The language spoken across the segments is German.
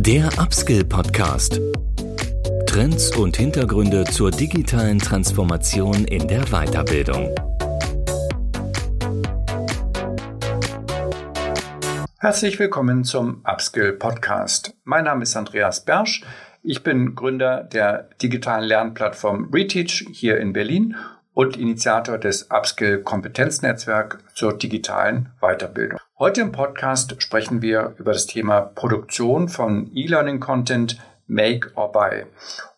Der Upskill Podcast. Trends und Hintergründe zur digitalen Transformation in der Weiterbildung. Herzlich willkommen zum Upskill Podcast. Mein Name ist Andreas Bersch. Ich bin Gründer der digitalen Lernplattform Reteach hier in Berlin und Initiator des Upskill Kompetenznetzwerk zur digitalen Weiterbildung. Heute im Podcast sprechen wir über das Thema Produktion von E-Learning Content Make or Buy.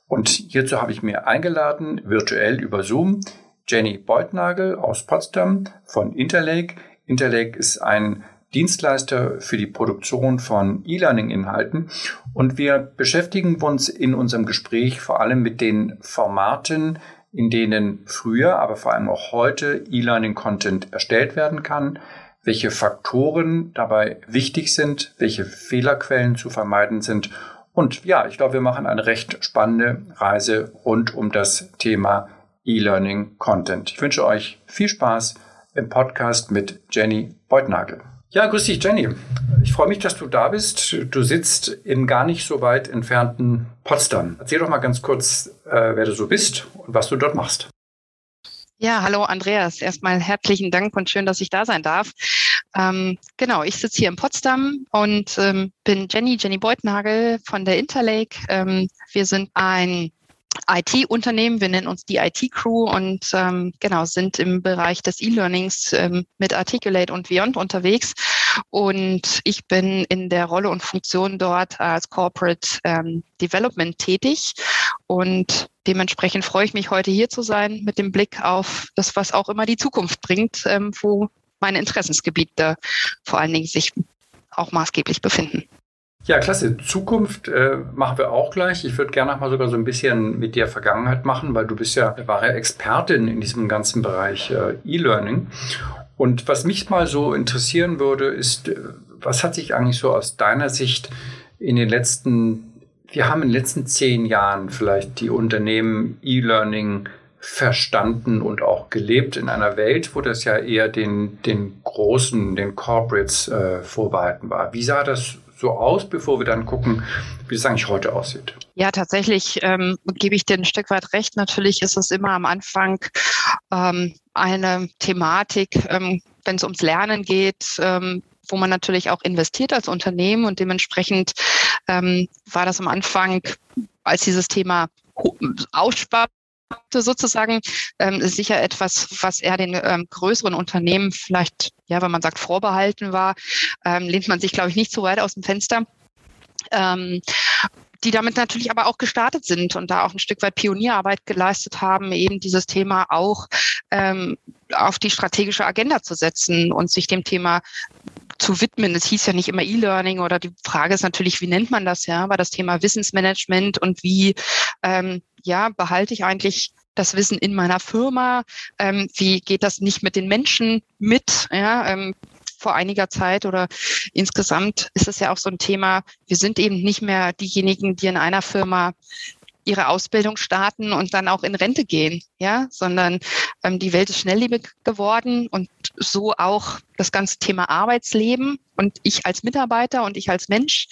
Und hierzu habe ich mir eingeladen, virtuell über Zoom, Jenny Beutnagel aus Potsdam von Interlake. Interlake ist ein Dienstleister für die Produktion von E-Learning-Inhalten. Und wir beschäftigen uns in unserem Gespräch vor allem mit den Formaten, in denen früher, aber vor allem auch heute E-Learning-Content erstellt werden kann, welche Faktoren dabei wichtig sind, welche Fehlerquellen zu vermeiden sind. Und ja, ich glaube, wir machen eine recht spannende Reise rund um das Thema E-Learning Content. Ich wünsche euch viel Spaß im Podcast mit Jenny Beutnagel. Ja, grüß dich, Jenny. Ich freue mich, dass du da bist. Du sitzt in gar nicht so weit entfernten Potsdam. Erzähl doch mal ganz kurz, äh, wer du so bist und was du dort machst. Ja, hallo Andreas. Erstmal herzlichen Dank und schön, dass ich da sein darf. Ähm, genau, ich sitze hier in Potsdam und ähm, bin Jenny, Jenny Beutnagel von der Interlake. Ähm, wir sind ein IT-Unternehmen, wir nennen uns die IT-Crew und ähm, genau sind im Bereich des E-Learnings ähm, mit Articulate und Beyond unterwegs. Und ich bin in der Rolle und Funktion dort als Corporate ähm, Development tätig. Und dementsprechend freue ich mich, heute hier zu sein mit dem Blick auf das, was auch immer die Zukunft bringt, ähm, wo meine Interessensgebiete vor allen Dingen sich auch maßgeblich befinden. Ja, klasse. Zukunft äh, machen wir auch gleich. Ich würde gerne mal sogar so ein bisschen mit der Vergangenheit machen, weil du bist ja wahre Expertin in diesem ganzen Bereich äh, E-Learning. Und was mich mal so interessieren würde, ist, äh, was hat sich eigentlich so aus deiner Sicht in den letzten, wir haben in den letzten zehn Jahren vielleicht die Unternehmen E-Learning verstanden und auch gelebt in einer Welt, wo das ja eher den, den großen, den Corporates äh, vorbehalten war. Wie sah das so aus, bevor wir dann gucken, wie es eigentlich heute aussieht? Ja, tatsächlich ähm, gebe ich dir ein Stück weit recht. Natürlich ist es immer am Anfang ähm, eine Thematik, ähm, wenn es ums Lernen geht, ähm, wo man natürlich auch investiert als Unternehmen und dementsprechend ähm, war das am Anfang, als dieses Thema aussparte, sozusagen ähm, sicher etwas, was eher den ähm, größeren Unternehmen vielleicht, ja, wenn man sagt, vorbehalten war, ähm, lehnt man sich, glaube ich, nicht so weit aus dem Fenster. Ähm, die damit natürlich aber auch gestartet sind und da auch ein Stück weit Pionierarbeit geleistet haben, eben dieses Thema auch ähm, auf die strategische Agenda zu setzen und sich dem Thema zu widmen. Es hieß ja nicht immer E-Learning oder die Frage ist natürlich, wie nennt man das ja? War das Thema Wissensmanagement und wie ähm, ja behalte ich eigentlich das Wissen in meiner Firma? Ähm, wie geht das nicht mit den Menschen mit? Ja, ähm, vor einiger Zeit oder insgesamt ist es ja auch so ein Thema, wir sind eben nicht mehr diejenigen, die in einer Firma ihre Ausbildung starten und dann auch in Rente gehen, ja, sondern ähm, die Welt ist schnelllebig geworden und so auch das ganze Thema Arbeitsleben und ich als Mitarbeiter und ich als Mensch.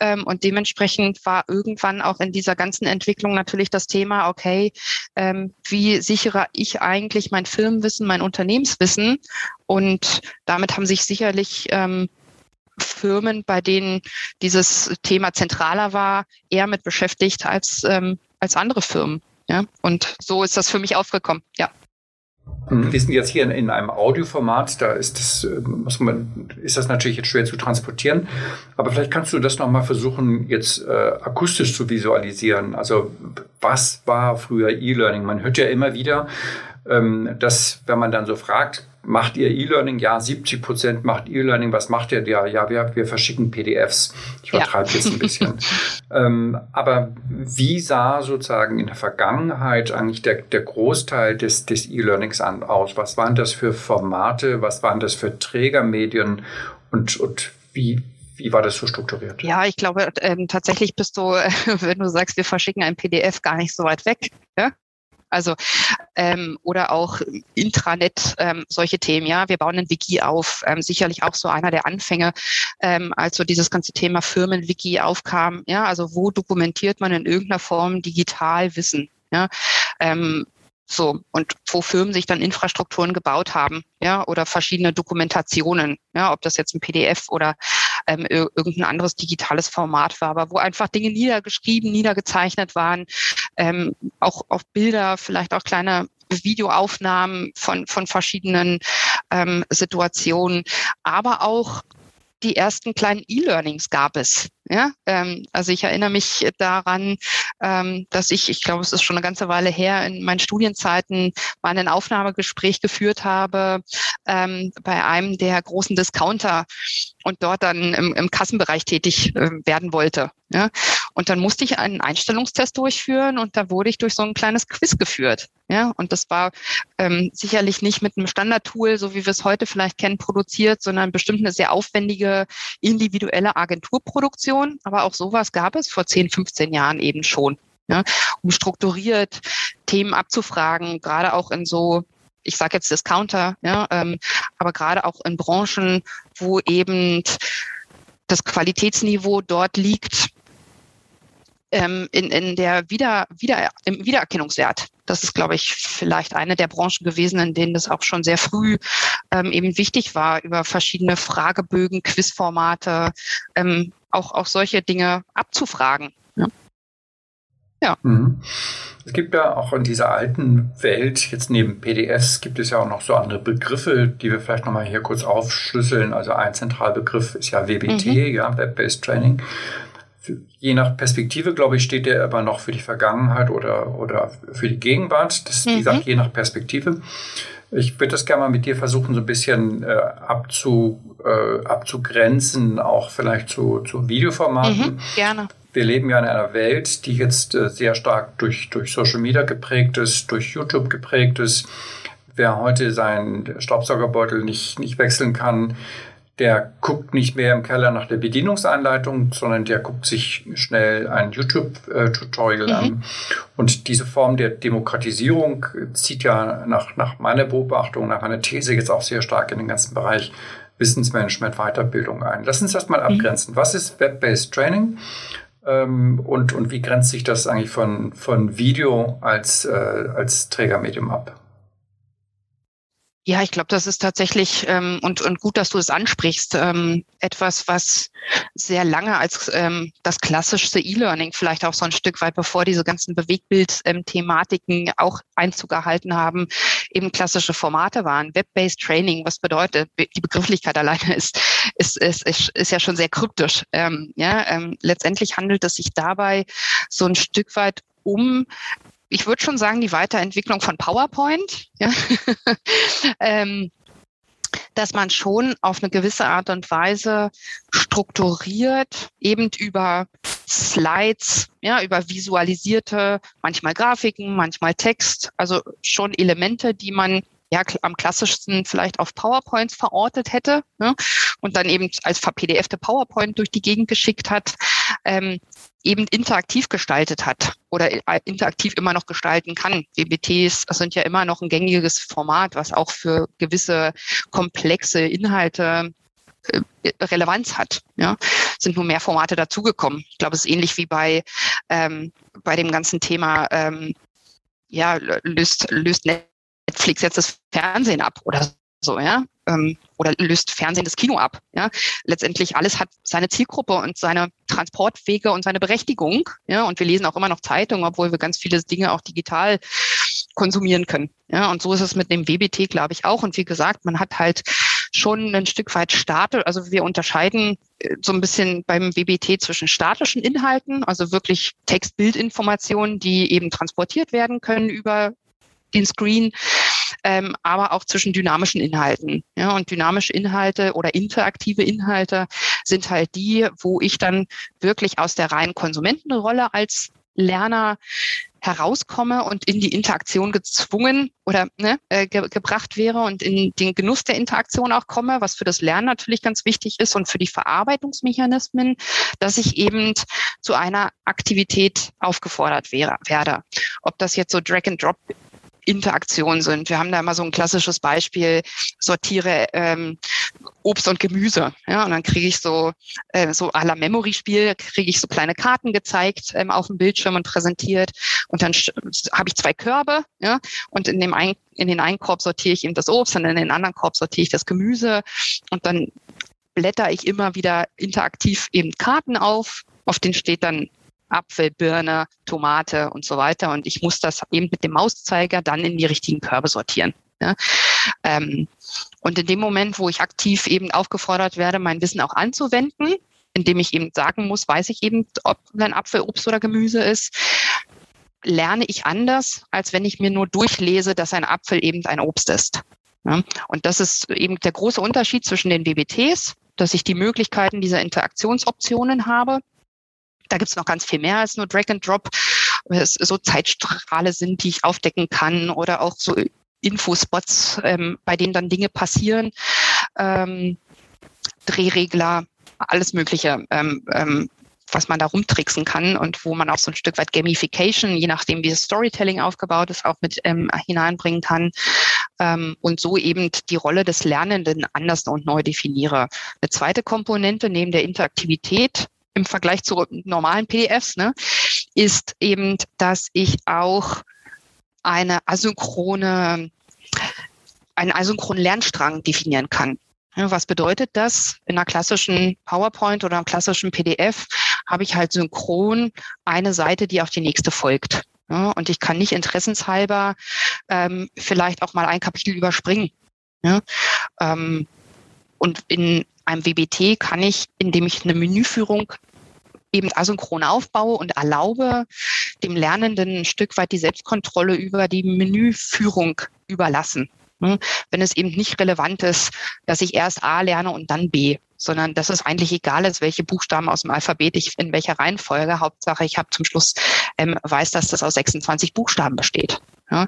Ähm, und dementsprechend war irgendwann auch in dieser ganzen Entwicklung natürlich das Thema, okay, ähm, wie sichere ich eigentlich mein Firmenwissen, mein Unternehmenswissen? Und damit haben sich sicherlich ähm, Firmen, bei denen dieses Thema zentraler war, eher mit beschäftigt als, ähm, als andere Firmen. Ja? Und so ist das für mich aufgekommen, ja. Wir sind jetzt hier in, in einem Audioformat, da ist das, äh, muss man, ist das natürlich jetzt schwer zu transportieren. Aber vielleicht kannst du das nochmal versuchen, jetzt äh, akustisch zu visualisieren. Also was war früher E-Learning? Man hört ja immer wieder, ähm, dass wenn man dann so fragt, macht ihr E-Learning? Ja, 70 Prozent macht E-Learning. Was macht ihr? Ja, ja, wir, wir verschicken PDFs. Ich vertreibe ja. jetzt ein bisschen. ähm, aber wie sah sozusagen in der Vergangenheit eigentlich der, der Großteil des, des E-Learnings aus? Was waren das für Formate? Was waren das für Trägermedien? Und, und wie, wie war das so strukturiert? Ja, ich glaube, ähm, tatsächlich bist du, wenn du sagst, wir verschicken ein PDF, gar nicht so weit weg. Ja? Also ähm, oder auch Intranet, ähm, solche Themen. Ja, wir bauen ein Wiki auf. Ähm, sicherlich auch so einer der Anfänge, ähm, als so dieses ganze Thema Firmenwiki aufkam. Ja, also wo dokumentiert man in irgendeiner Form digital Wissen? Ja, ähm, so, und wo Firmen sich dann Infrastrukturen gebaut haben, ja, oder verschiedene Dokumentationen, ja, ob das jetzt ein PDF oder ähm, irgendein anderes digitales Format war, aber wo einfach Dinge niedergeschrieben, niedergezeichnet waren, ähm, auch auf Bilder, vielleicht auch kleine Videoaufnahmen von, von verschiedenen ähm, Situationen, aber auch die ersten kleinen E-Learnings gab es. Ja, ähm, also ich erinnere mich daran, ähm, dass ich, ich glaube, es ist schon eine ganze Weile her, in meinen Studienzeiten mal ein Aufnahmegespräch geführt habe ähm, bei einem der großen Discounter und dort dann im, im Kassenbereich tätig äh, werden wollte. Ja? Und dann musste ich einen Einstellungstest durchführen und da wurde ich durch so ein kleines Quiz geführt. Ja? Und das war ähm, sicherlich nicht mit einem Standardtool, so wie wir es heute vielleicht kennen, produziert, sondern bestimmt eine sehr aufwendige individuelle Agenturproduktion. Aber auch sowas gab es vor 10, 15 Jahren eben schon. Ja, um strukturiert Themen abzufragen, gerade auch in so ich sage jetzt Discounter, ja, ähm, aber gerade auch in Branchen, wo eben das Qualitätsniveau dort liegt, ähm, in, in der Wieder, Wieder, im Wiedererkennungswert. Das ist, glaube ich, vielleicht eine der Branchen gewesen, in denen das auch schon sehr früh ähm, eben wichtig war, über verschiedene Fragebögen, Quizformate, ähm, auch, auch solche Dinge abzufragen. Ja. ja. Mhm. Es gibt ja auch in dieser alten Welt, jetzt neben PDFs, gibt es ja auch noch so andere Begriffe, die wir vielleicht nochmal hier kurz aufschlüsseln. Also ein Zentralbegriff ist ja WBT, mhm. ja, Web-Based Training. Je nach Perspektive, glaube ich, steht der aber noch für die Vergangenheit oder, oder für die Gegenwart. Das ist, wie mhm. gesagt, je nach Perspektive. Ich würde das gerne mal mit dir versuchen, so ein bisschen äh, abzu, äh, abzugrenzen, auch vielleicht zu, zu Videoformaten. Mhm, gerne wir leben ja in einer Welt, die jetzt äh, sehr stark durch, durch Social Media geprägt ist, durch YouTube geprägt ist. Wer heute seinen Staubsaugerbeutel nicht, nicht wechseln kann, der guckt nicht mehr im Keller nach der Bedienungsanleitung, sondern der guckt sich schnell ein YouTube-Tutorial mhm. an. Und diese Form der Demokratisierung zieht ja nach, nach meiner Beobachtung, nach meiner These jetzt auch sehr stark in den ganzen Bereich Wissensmanagement, Weiterbildung ein. Lass uns das mal mhm. abgrenzen. Was ist Web-Based Training? Ähm, und, und wie grenzt sich das eigentlich von, von Video als, äh, als Trägermedium ab? Ja, ich glaube, das ist tatsächlich ähm, und, und gut, dass du es ansprichst. Ähm, etwas, was sehr lange als ähm, das klassischste E-Learning vielleicht auch so ein Stück weit bevor diese ganzen Bewegtbild-Thematiken auch Einzug erhalten haben, eben klassische Formate waren. Web-based Training, was bedeutet? Die Begrifflichkeit alleine ist ist ist, ist, ist ja schon sehr kryptisch. Ähm, ja, ähm, letztendlich handelt es sich dabei so ein Stück weit um ich würde schon sagen, die Weiterentwicklung von PowerPoint. Ja? ähm, dass man schon auf eine gewisse Art und Weise strukturiert, eben über Slides, ja, über visualisierte, manchmal Grafiken, manchmal Text, also schon Elemente, die man ja am klassischsten vielleicht auf PowerPoints verortet hätte ne? und dann eben als PDF der PowerPoint durch die Gegend geschickt hat, ähm, eben interaktiv gestaltet hat oder interaktiv immer noch gestalten kann. WBTs sind ja immer noch ein gängiges Format, was auch für gewisse komplexe Inhalte äh, Relevanz hat. Ja, sind nur mehr Formate dazugekommen. Ich glaube, es ist ähnlich wie bei ähm, bei dem ganzen Thema. Ähm, ja, löst löst Netflix jetzt das Fernsehen ab oder so, ja, ähm, oder löst Fernsehen das Kino ab. Ja, letztendlich alles hat seine Zielgruppe und seine Transportwege und seine Berechtigung. Ja, und wir lesen auch immer noch Zeitungen, obwohl wir ganz viele Dinge auch digital konsumieren können. Ja, und so ist es mit dem WBT, glaube ich, auch. Und wie gesagt, man hat halt schon ein Stück weit statisch, also wir unterscheiden äh, so ein bisschen beim WBT zwischen statischen Inhalten, also wirklich Text-Bild-Informationen, die eben transportiert werden können über den Screen, ähm, aber auch zwischen dynamischen Inhalten. Ja, und dynamische Inhalte oder interaktive Inhalte sind halt die, wo ich dann wirklich aus der reinen Konsumentenrolle als Lerner herauskomme und in die Interaktion gezwungen oder ne, äh, ge gebracht wäre und in den Genuss der Interaktion auch komme, was für das Lernen natürlich ganz wichtig ist und für die Verarbeitungsmechanismen, dass ich eben zu einer Aktivität aufgefordert wäre, werde. Ob das jetzt so Drag-and-Drop Interaktionen sind. Wir haben da immer so ein klassisches Beispiel, sortiere ähm, Obst und Gemüse. Ja, und dann kriege ich so, äh, so à la Memory-Spiel, kriege ich so kleine Karten gezeigt ähm, auf dem Bildschirm und präsentiert. Und dann habe ich zwei Körbe, ja, und in dem einen, in den einen Korb sortiere ich eben das Obst und in den anderen Korb sortiere ich das Gemüse. Und dann blätter ich immer wieder interaktiv eben Karten auf. Auf denen steht dann Apfel, Birne, Tomate und so weiter. Und ich muss das eben mit dem Mauszeiger dann in die richtigen Körbe sortieren. Ja. Ähm, und in dem Moment, wo ich aktiv eben aufgefordert werde, mein Wissen auch anzuwenden, indem ich eben sagen muss, weiß ich eben, ob ein Apfel Obst oder Gemüse ist, lerne ich anders, als wenn ich mir nur durchlese, dass ein Apfel eben ein Obst ist. Ja. Und das ist eben der große Unterschied zwischen den BBTs, dass ich die Möglichkeiten dieser Interaktionsoptionen habe da gibt es noch ganz viel mehr als nur Drag and Drop. Es so Zeitstrahle sind, die ich aufdecken kann oder auch so Infospots, ähm, bei denen dann Dinge passieren. Ähm, Drehregler, alles Mögliche, ähm, ähm, was man da rumtricksen kann und wo man auch so ein Stück weit Gamification, je nachdem wie das Storytelling aufgebaut ist, auch mit ähm, hineinbringen kann ähm, und so eben die Rolle des Lernenden anders und neu definiere. Eine zweite Komponente neben der Interaktivität im Vergleich zu normalen PDFs, ne, ist eben, dass ich auch eine asynchrone, einen asynchronen Lernstrang definieren kann. Was bedeutet das? In einer klassischen PowerPoint oder einem klassischen PDF habe ich halt synchron eine Seite, die auf die nächste folgt. und ich kann nicht interessenshalber ähm, vielleicht auch mal ein Kapitel überspringen. Ähm, und in einem WBT kann ich, indem ich eine Menüführung eben asynchron aufbaue und erlaube dem Lernenden ein Stück weit die Selbstkontrolle über die Menüführung überlassen. Hm? Wenn es eben nicht relevant ist, dass ich erst A lerne und dann B, sondern dass es eigentlich egal ist, welche Buchstaben aus dem Alphabet ich in welcher Reihenfolge. Hauptsache, ich habe zum Schluss ähm, weiß, dass das aus 26 Buchstaben besteht. Ja?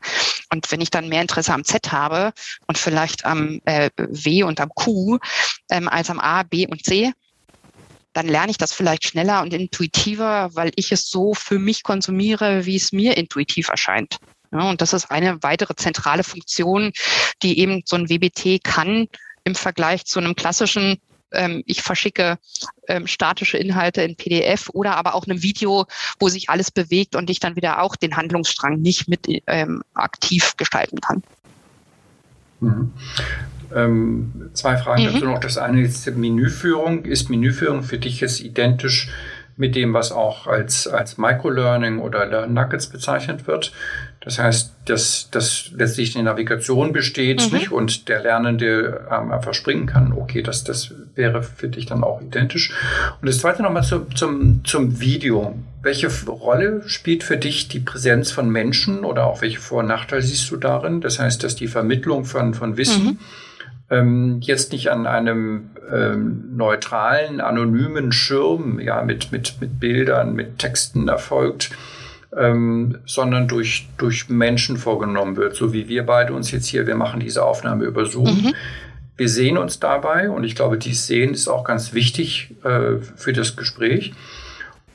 Und wenn ich dann mehr Interesse am Z habe und vielleicht am äh, W und am Q ähm, als am A, B und C, dann lerne ich das vielleicht schneller und intuitiver, weil ich es so für mich konsumiere, wie es mir intuitiv erscheint. Ja, und das ist eine weitere zentrale Funktion, die eben so ein WBT kann im Vergleich zu einem klassischen ähm, ich verschicke ähm, statische Inhalte in PDF oder aber auch einem Video, wo sich alles bewegt und ich dann wieder auch den Handlungsstrang nicht mit ähm, aktiv gestalten kann. Mhm. Ähm, zwei Fragen mhm. dazu noch. Das eine ist Menüführung. Ist Menüführung für dich jetzt identisch mit dem, was auch als, als Microlearning oder Learn Nuggets bezeichnet wird? Das heißt, dass, dass letztlich eine Navigation besteht mhm. nicht? und der Lernende ähm, einfach springen kann. Okay, das, das wäre für dich dann auch identisch. Und das zweite nochmal zu, zum, zum Video. Welche Rolle spielt für dich die Präsenz von Menschen oder auch welche Vor- und Nachteile siehst du darin? Das heißt, dass die Vermittlung von, von Wissen mhm ähm, jetzt nicht an einem ähm, neutralen, anonymen Schirm, ja, mit, mit, mit Bildern, mit Texten erfolgt, ähm, sondern durch, durch Menschen vorgenommen wird, so wie wir beide uns jetzt hier, wir machen diese Aufnahme über Zoom. Mhm. Wir sehen uns dabei und ich glaube, dies Sehen ist auch ganz wichtig äh, für das Gespräch.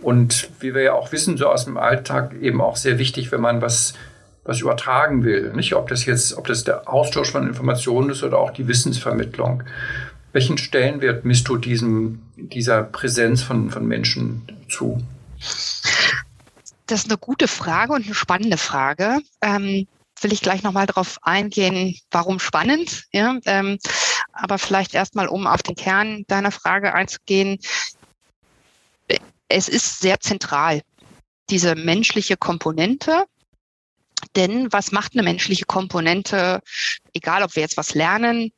Und wie wir ja auch wissen, so aus dem Alltag eben auch sehr wichtig, wenn man was was übertragen will. Nicht, ob das jetzt, ob das der Austausch von Informationen ist oder auch die Wissensvermittlung. Welchen Stellenwert misst du diesem, dieser Präsenz von, von Menschen zu? Das ist eine gute Frage und eine spannende Frage. Ähm, will ich gleich nochmal darauf eingehen, warum spannend. Ja? Ähm, aber vielleicht erstmal, um auf den Kern deiner Frage einzugehen. Es ist sehr zentral, diese menschliche Komponente, denn was macht eine menschliche Komponente, egal ob wir jetzt was lernen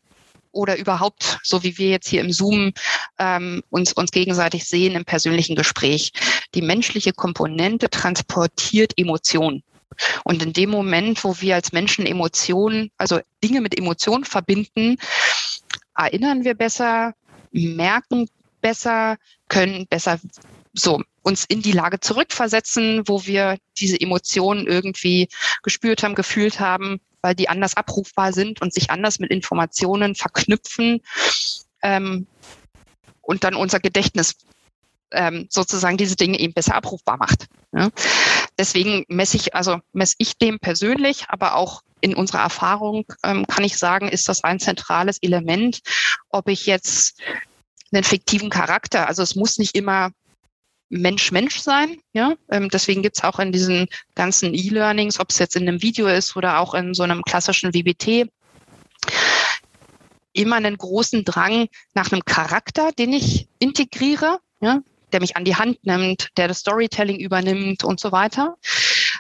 oder überhaupt, so wie wir jetzt hier im Zoom ähm, uns, uns gegenseitig sehen im persönlichen Gespräch. Die menschliche Komponente transportiert Emotionen. Und in dem Moment, wo wir als Menschen Emotionen, also Dinge mit Emotionen verbinden, erinnern wir besser, merken besser, können besser so uns in die Lage zurückversetzen, wo wir diese Emotionen irgendwie gespürt haben, gefühlt haben, weil die anders abrufbar sind und sich anders mit Informationen verknüpfen ähm, und dann unser Gedächtnis ähm, sozusagen diese Dinge eben besser abrufbar macht. Ja. Deswegen messe ich, also messe ich dem persönlich, aber auch in unserer Erfahrung ähm, kann ich sagen, ist das ein zentrales Element, ob ich jetzt einen fiktiven Charakter, also es muss nicht immer Mensch-Mensch sein. Ja? Ähm, deswegen gibt's auch in diesen ganzen E-Learnings, ob es jetzt in einem Video ist oder auch in so einem klassischen WBT, immer einen großen Drang nach einem Charakter, den ich integriere, ja? der mich an die Hand nimmt, der das Storytelling übernimmt und so weiter.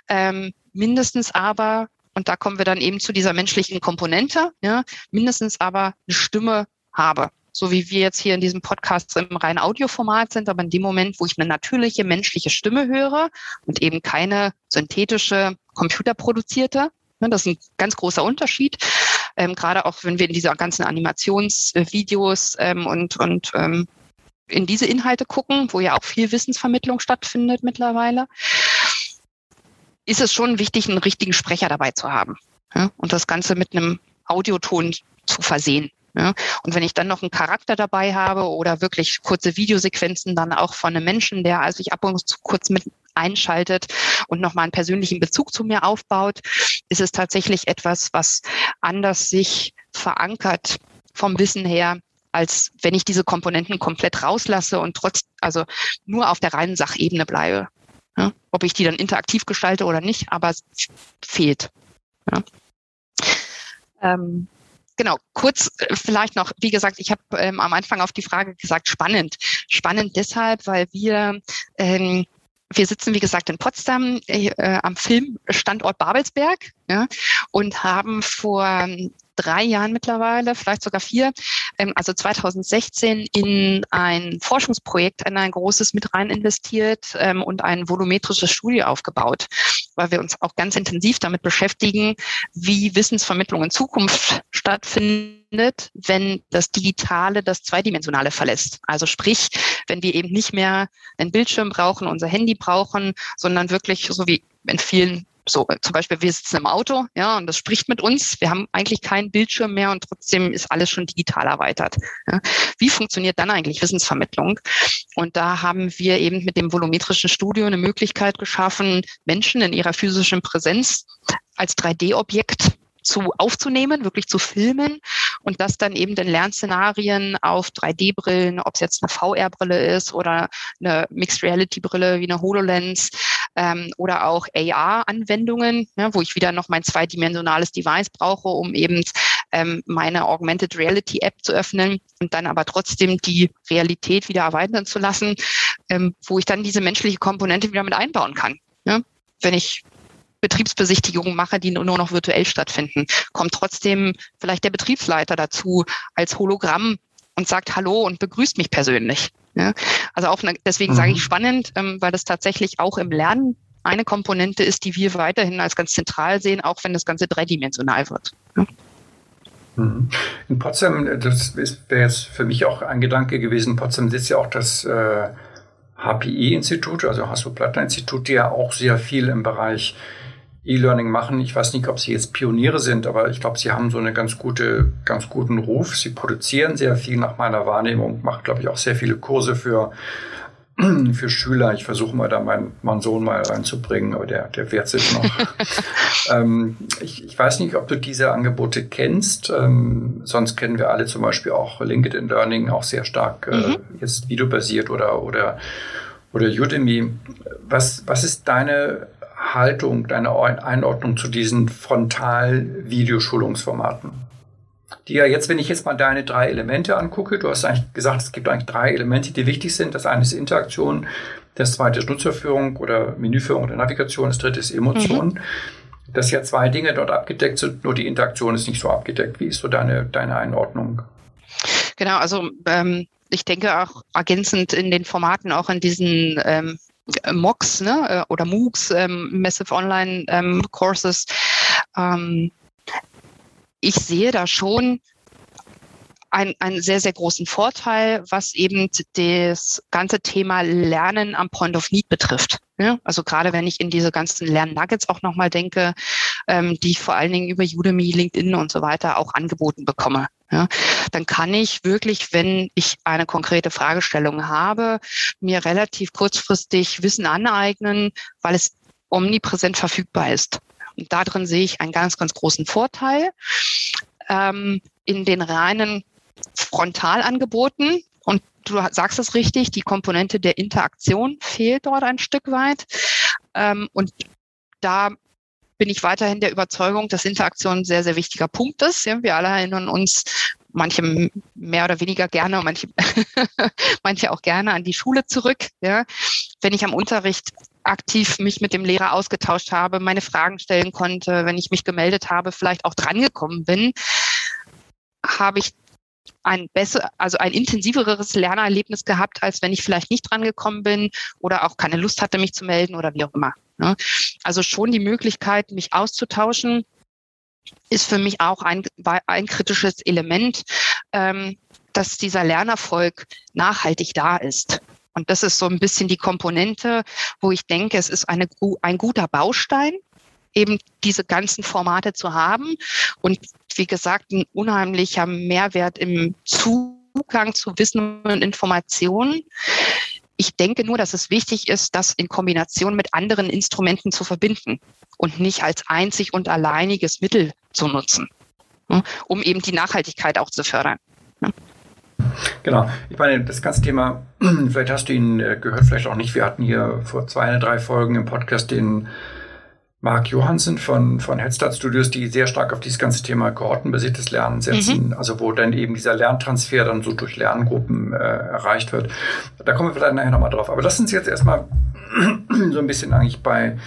Ähm, mindestens aber, und da kommen wir dann eben zu dieser menschlichen Komponente, ja, mindestens aber eine Stimme habe so wie wir jetzt hier in diesem Podcast im reinen Audioformat sind, aber in dem Moment, wo ich eine natürliche menschliche Stimme höre und eben keine synthetische, computerproduzierte, ne, das ist ein ganz großer Unterschied. Ähm, gerade auch wenn wir in diese ganzen Animationsvideos ähm, und, und ähm, in diese Inhalte gucken, wo ja auch viel Wissensvermittlung stattfindet mittlerweile, ist es schon wichtig, einen richtigen Sprecher dabei zu haben ja, und das Ganze mit einem Audioton zu versehen. Ja, und wenn ich dann noch einen Charakter dabei habe oder wirklich kurze Videosequenzen dann auch von einem Menschen, der also sich ab und zu kurz mit einschaltet und nochmal einen persönlichen Bezug zu mir aufbaut, ist es tatsächlich etwas, was anders sich verankert vom Wissen her, als wenn ich diese Komponenten komplett rauslasse und trotz, also nur auf der reinen Sachebene bleibe. Ja, ob ich die dann interaktiv gestalte oder nicht, aber es fehlt. Ja. Ähm, genau, kurz äh, vielleicht noch, wie gesagt, ich habe ähm, am Anfang auf die Frage gesagt, spannend. Spannend deshalb, weil wir ähm, wir sitzen, wie gesagt, in Potsdam äh, am Filmstandort Babelsberg ja, und haben vor ähm, drei Jahren mittlerweile, vielleicht sogar vier, ähm, also 2016 in ein Forschungsprojekt, in ein großes mit rein investiert ähm, und ein volumetrisches Studio aufgebaut, weil wir uns auch ganz intensiv damit beschäftigen, wie Wissensvermittlung in Zukunft stattfindet, wenn das Digitale das Zweidimensionale verlässt. Also sprich, wenn wir eben nicht mehr einen Bildschirm brauchen, unser Handy brauchen, sondern wirklich so wie in vielen so, zum Beispiel, wir sitzen im Auto, ja, und das spricht mit uns. Wir haben eigentlich keinen Bildschirm mehr und trotzdem ist alles schon digital erweitert. Ja. Wie funktioniert dann eigentlich Wissensvermittlung? Und da haben wir eben mit dem volumetrischen Studio eine Möglichkeit geschaffen, Menschen in ihrer physischen Präsenz als 3D-Objekt zu aufzunehmen, wirklich zu filmen und das dann eben in Lernszenarien auf 3D-Brillen, ob es jetzt eine VR-Brille ist oder eine Mixed Reality-Brille wie eine HoloLens ähm, oder auch AR-Anwendungen, ja, wo ich wieder noch mein zweidimensionales Device brauche, um eben ähm, meine Augmented Reality App zu öffnen und dann aber trotzdem die Realität wieder erweitern zu lassen, ähm, wo ich dann diese menschliche Komponente wieder mit einbauen kann. Ja? Wenn ich Betriebsbesichtigungen mache, die nur noch virtuell stattfinden, kommt trotzdem vielleicht der Betriebsleiter dazu als Hologramm und sagt Hallo und begrüßt mich persönlich. Ja? Also auch eine, deswegen mhm. sage ich mhm. spannend, ähm, weil das tatsächlich auch im Lernen eine Komponente ist, die wir weiterhin als ganz zentral sehen, auch wenn das Ganze dreidimensional wird. Ja? Mhm. In Potsdam, das wäre jetzt für mich auch ein Gedanke gewesen, Potsdam sitzt ja auch das äh, HPI-Institut, also Hasso-Plattner-Institut, die ja auch sehr viel im Bereich E-Learning machen. Ich weiß nicht, ob sie jetzt Pioniere sind, aber ich glaube, sie haben so eine ganz gute, ganz guten Ruf. Sie produzieren sehr viel nach meiner Wahrnehmung, macht, glaube ich, auch sehr viele Kurse für, für Schüler. Ich versuche mal da meinen, meinen Sohn mal reinzubringen, aber der, der wehrt sich noch. ähm, ich, ich weiß nicht, ob du diese Angebote kennst. Ähm, sonst kennen wir alle zum Beispiel auch LinkedIn Learning, auch sehr stark äh, mhm. jetzt videobasiert oder, oder, oder Udemy. Was, was ist deine Haltung, deine Einordnung zu diesen Frontal-Videoschulungsformaten? Die ja jetzt, wenn ich jetzt mal deine drei Elemente angucke, du hast eigentlich gesagt, es gibt eigentlich drei Elemente, die wichtig sind. Das eine ist Interaktion, das zweite ist Nutzerführung oder Menüführung oder Navigation, das dritte ist Emotion. Mhm. Dass ja zwei Dinge dort abgedeckt sind, nur die Interaktion ist nicht so abgedeckt. Wie ist so deine, deine Einordnung? Genau, also ähm, ich denke auch ergänzend in den Formaten, auch in diesen ähm, MOOCs ne, äh, oder MOOCs, ähm, Massive Online ähm, Courses. Ähm, ich sehe da schon ein, einen sehr, sehr großen Vorteil, was eben das ganze Thema Lernen am Point of Need betrifft. Ja, also gerade wenn ich in diese ganzen Lernnuggets auch nochmal denke, ähm, die ich vor allen Dingen über Udemy, LinkedIn und so weiter auch angeboten bekomme. Ja, dann kann ich wirklich, wenn ich eine konkrete Fragestellung habe, mir relativ kurzfristig Wissen aneignen, weil es omnipräsent verfügbar ist. Und darin sehe ich einen ganz, ganz großen Vorteil. Ähm, in den reinen Frontalangeboten, und du sagst es richtig, die Komponente der Interaktion fehlt dort ein Stück weit. Ähm, und da bin ich weiterhin der Überzeugung, dass Interaktion ein sehr, sehr wichtiger Punkt ist. Ja, wir alle erinnern uns, manche mehr oder weniger gerne, manche, manche auch gerne an die Schule zurück. Ja. Wenn ich am Unterricht aktiv mich mit dem Lehrer ausgetauscht habe, meine Fragen stellen konnte, wenn ich mich gemeldet habe, vielleicht auch drangekommen bin, habe ich ein besser, also ein intensiveres Lernerlebnis gehabt, als wenn ich vielleicht nicht drangekommen bin oder auch keine Lust hatte, mich zu melden oder wie auch immer. Ne? Also schon die Möglichkeit, mich auszutauschen, ist für mich auch ein, ein kritisches Element, ähm, dass dieser Lernerfolg nachhaltig da ist. Und das ist so ein bisschen die Komponente, wo ich denke, es ist eine, ein guter Baustein, eben diese ganzen Formate zu haben. Und wie gesagt, ein unheimlicher Mehrwert im Zugang zu Wissen und Informationen. Ich denke nur, dass es wichtig ist, das in Kombination mit anderen Instrumenten zu verbinden und nicht als einzig und alleiniges Mittel zu nutzen, ne, um eben die Nachhaltigkeit auch zu fördern. Ne. Genau. Ich meine, das ganze Thema, vielleicht hast du ihn äh, gehört, vielleicht auch nicht. Wir hatten hier vor zwei drei Folgen im Podcast den Marc Johansen von, von Headstart Studios, die sehr stark auf dieses ganze Thema kohortenbasiertes Lernen setzen, mhm. also wo dann eben dieser Lerntransfer dann so durch Lerngruppen äh, erreicht wird. Da kommen wir vielleicht nachher nochmal drauf. Aber lass uns jetzt erstmal so ein bisschen eigentlich bei,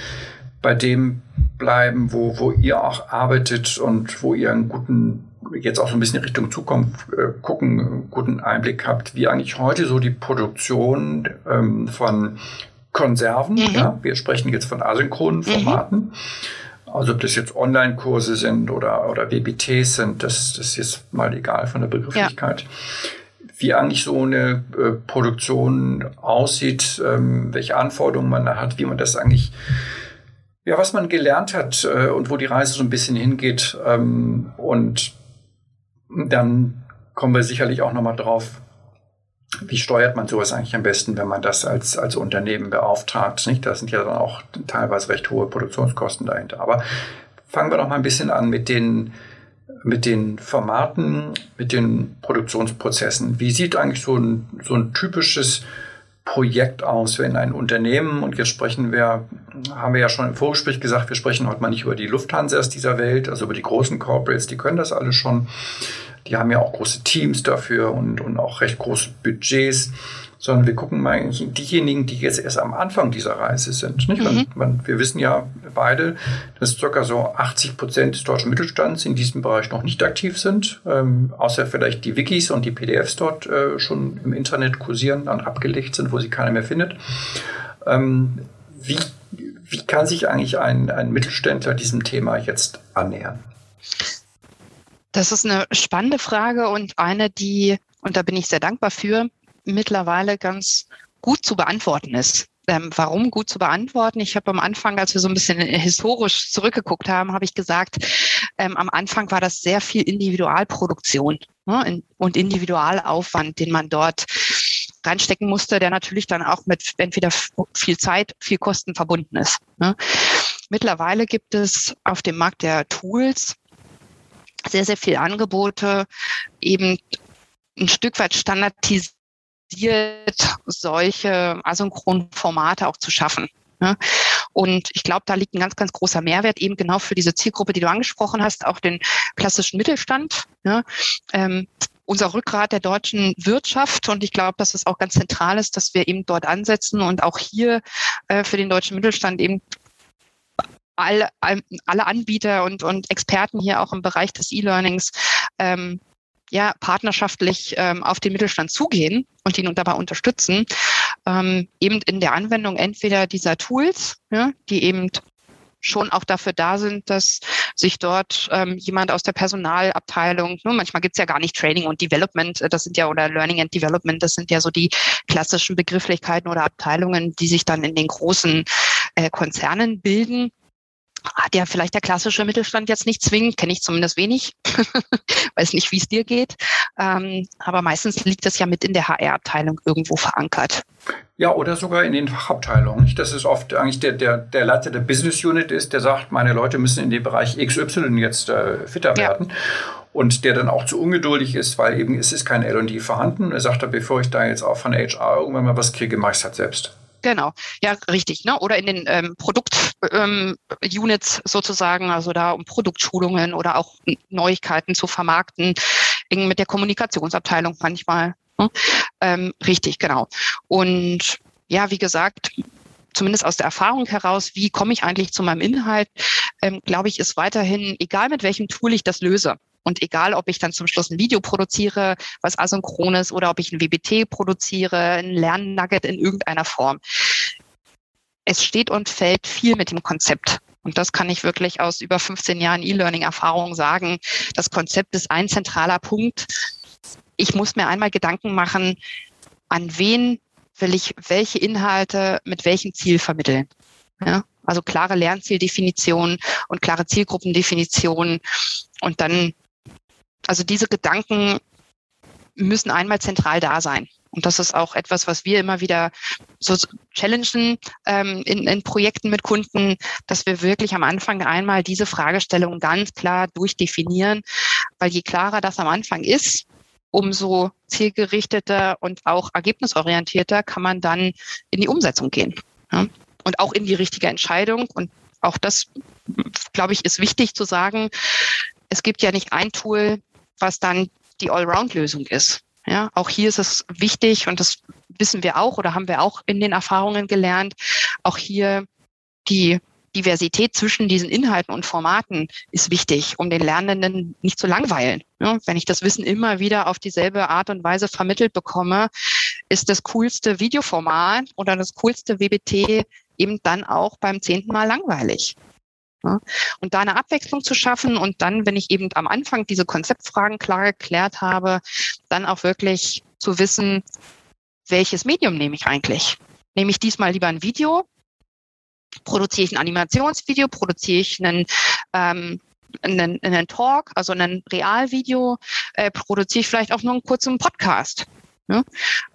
bei dem bleiben, wo, wo ihr auch arbeitet und wo ihr einen guten, jetzt auch so ein bisschen in Richtung Zukunft äh, gucken, guten Einblick habt, wie eigentlich heute so die Produktion ähm, von Konserven. Mhm. Ja, wir sprechen jetzt von asynchronen mhm. Formaten. Mhm. Also ob das jetzt Online-Kurse sind oder, oder WBTs sind, das, das ist jetzt mal egal von der Begrifflichkeit. Ja. Wie eigentlich so eine äh, Produktion aussieht, ähm, welche Anforderungen man da hat, wie man das eigentlich, ja, was man gelernt hat äh, und wo die Reise so ein bisschen hingeht. Ähm, und dann kommen wir sicherlich auch nochmal drauf, wie steuert man sowas eigentlich am besten, wenn man das als, als Unternehmen beauftragt? Nicht? Da sind ja dann auch teilweise recht hohe Produktionskosten dahinter. Aber fangen wir doch mal ein bisschen an mit den, mit den Formaten, mit den Produktionsprozessen. Wie sieht eigentlich so ein, so ein typisches Projekt aus, wenn ein Unternehmen, und jetzt sprechen wir, haben wir ja schon im Vorgespräch gesagt, wir sprechen heute mal nicht über die Lufthansas dieser Welt, also über die großen Corporates, die können das alle schon. Die haben ja auch große Teams dafür und, und auch recht große Budgets sondern wir gucken mal diejenigen, die jetzt erst am Anfang dieser Reise sind. Nicht? Mhm. Man, wir wissen ja beide, dass ca. so 80 Prozent des deutschen Mittelstands in diesem Bereich noch nicht aktiv sind, ähm, außer vielleicht die Wikis und die PDFs dort äh, schon im Internet kursieren, dann abgelegt sind, wo sie keiner mehr findet. Ähm, wie, wie kann sich eigentlich ein, ein Mittelständler diesem Thema jetzt annähern? Das ist eine spannende Frage und eine, die, und da bin ich sehr dankbar für, mittlerweile ganz gut zu beantworten ist. Ähm, warum gut zu beantworten? Ich habe am Anfang, als wir so ein bisschen historisch zurückgeguckt haben, habe ich gesagt, ähm, am Anfang war das sehr viel Individualproduktion ne, und Individualaufwand, den man dort reinstecken musste, der natürlich dann auch mit entweder viel Zeit, viel Kosten verbunden ist. Ne. Mittlerweile gibt es auf dem Markt der Tools sehr, sehr viele Angebote, eben ein Stück weit standardisiert solche asynchronen Formate auch zu schaffen. Ne? Und ich glaube, da liegt ein ganz, ganz großer Mehrwert eben genau für diese Zielgruppe, die du angesprochen hast, auch den klassischen Mittelstand. Ne? Ähm, unser Rückgrat der deutschen Wirtschaft. Und ich glaube, dass es auch ganz zentral ist, dass wir eben dort ansetzen und auch hier äh, für den deutschen Mittelstand eben alle, alle Anbieter und, und Experten hier auch im Bereich des E-Learnings ähm, ja, partnerschaftlich ähm, auf den Mittelstand zugehen und ihn dabei unterstützen, ähm, eben in der Anwendung entweder dieser Tools, ja, die eben schon auch dafür da sind, dass sich dort ähm, jemand aus der Personalabteilung, ne, manchmal gibt's ja gar nicht Training und Development, äh, das sind ja, oder Learning and Development, das sind ja so die klassischen Begrifflichkeiten oder Abteilungen, die sich dann in den großen äh, Konzernen bilden hat ja vielleicht der klassische Mittelstand jetzt nicht zwingend, kenne ich zumindest wenig, weiß nicht, wie es dir geht. Ähm, aber meistens liegt das ja mit in der HR-Abteilung irgendwo verankert. Ja, oder sogar in den Fachabteilungen. Das ist oft eigentlich der, der, der Leiter der Business Unit ist, der sagt, meine Leute müssen in dem Bereich XY jetzt äh, fitter ja. werden. Und der dann auch zu ungeduldig ist, weil eben es ist kein L&D vorhanden. Er sagt, bevor ich da jetzt auch von HR irgendwann mal was kriege, mache ich es halt selbst. Genau, ja, richtig. Ne? Oder in den ähm, Produkt-Units ähm, sozusagen, also da um Produktschulungen oder auch Neuigkeiten zu vermarkten, eng mit der Kommunikationsabteilung manchmal. Ne? Ähm, richtig, genau. Und ja, wie gesagt, zumindest aus der Erfahrung heraus, wie komme ich eigentlich zu meinem Inhalt, ähm, glaube ich, ist weiterhin, egal mit welchem Tool ich das löse, und egal, ob ich dann zum Schluss ein Video produziere, was asynchron ist, oder ob ich ein WBT produziere, ein Lernnugget in irgendeiner Form. Es steht und fällt viel mit dem Konzept. Und das kann ich wirklich aus über 15 Jahren E-Learning-Erfahrung sagen. Das Konzept ist ein zentraler Punkt. Ich muss mir einmal Gedanken machen, an wen will ich welche Inhalte mit welchem Ziel vermitteln. Ja? Also klare Lernzieldefinition und klare Zielgruppendefinition und dann also diese Gedanken müssen einmal zentral da sein. Und das ist auch etwas, was wir immer wieder so challengen ähm, in, in Projekten mit Kunden, dass wir wirklich am Anfang einmal diese Fragestellung ganz klar durchdefinieren, weil je klarer das am Anfang ist, umso zielgerichteter und auch ergebnisorientierter kann man dann in die Umsetzung gehen. Ja? Und auch in die richtige Entscheidung. Und auch das, glaube ich, ist wichtig zu sagen. Es gibt ja nicht ein Tool, was dann die Allround-Lösung ist. Ja, auch hier ist es wichtig und das wissen wir auch oder haben wir auch in den Erfahrungen gelernt. Auch hier die Diversität zwischen diesen Inhalten und Formaten ist wichtig, um den Lernenden nicht zu langweilen. Ja, wenn ich das Wissen immer wieder auf dieselbe Art und Weise vermittelt bekomme, ist das coolste Videoformat oder das coolste WBT eben dann auch beim zehnten Mal langweilig. Ne? Und da eine Abwechslung zu schaffen und dann, wenn ich eben am Anfang diese Konzeptfragen klar geklärt habe, dann auch wirklich zu wissen, welches Medium nehme ich eigentlich? Nehme ich diesmal lieber ein Video? Produziere ich ein Animationsvideo? Produziere ich einen, ähm, einen, einen Talk, also ein Realvideo? Äh, produziere ich vielleicht auch nur einen kurzen Podcast? Ja? Ne?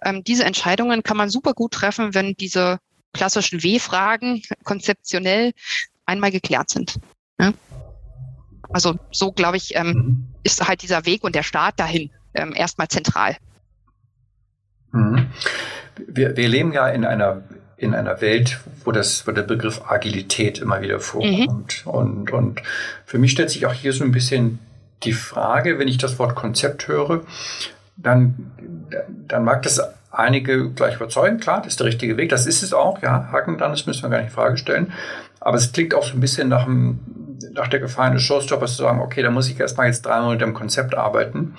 Ähm, diese Entscheidungen kann man super gut treffen, wenn diese klassischen W-Fragen konzeptionell einmal geklärt sind. Ja? Also so, glaube ich, ähm, mhm. ist halt dieser Weg und der Start dahin ähm, erstmal zentral. Mhm. Wir, wir leben ja in einer in einer Welt, wo, das, wo der Begriff Agilität immer wieder vorkommt. Mhm. Und, und für mich stellt sich auch hier so ein bisschen die Frage, wenn ich das Wort Konzept höre, dann, dann mag das einige gleich überzeugen. Klar, das ist der richtige Weg. Das ist es auch. Ja, Haken dann, das müssen wir gar nicht in Frage stellen. Aber es klingt auch so ein bisschen nach, dem, nach der Gefahr eines Showstoppers zu sagen, okay, da muss ich erstmal jetzt drei Monate im Konzept arbeiten,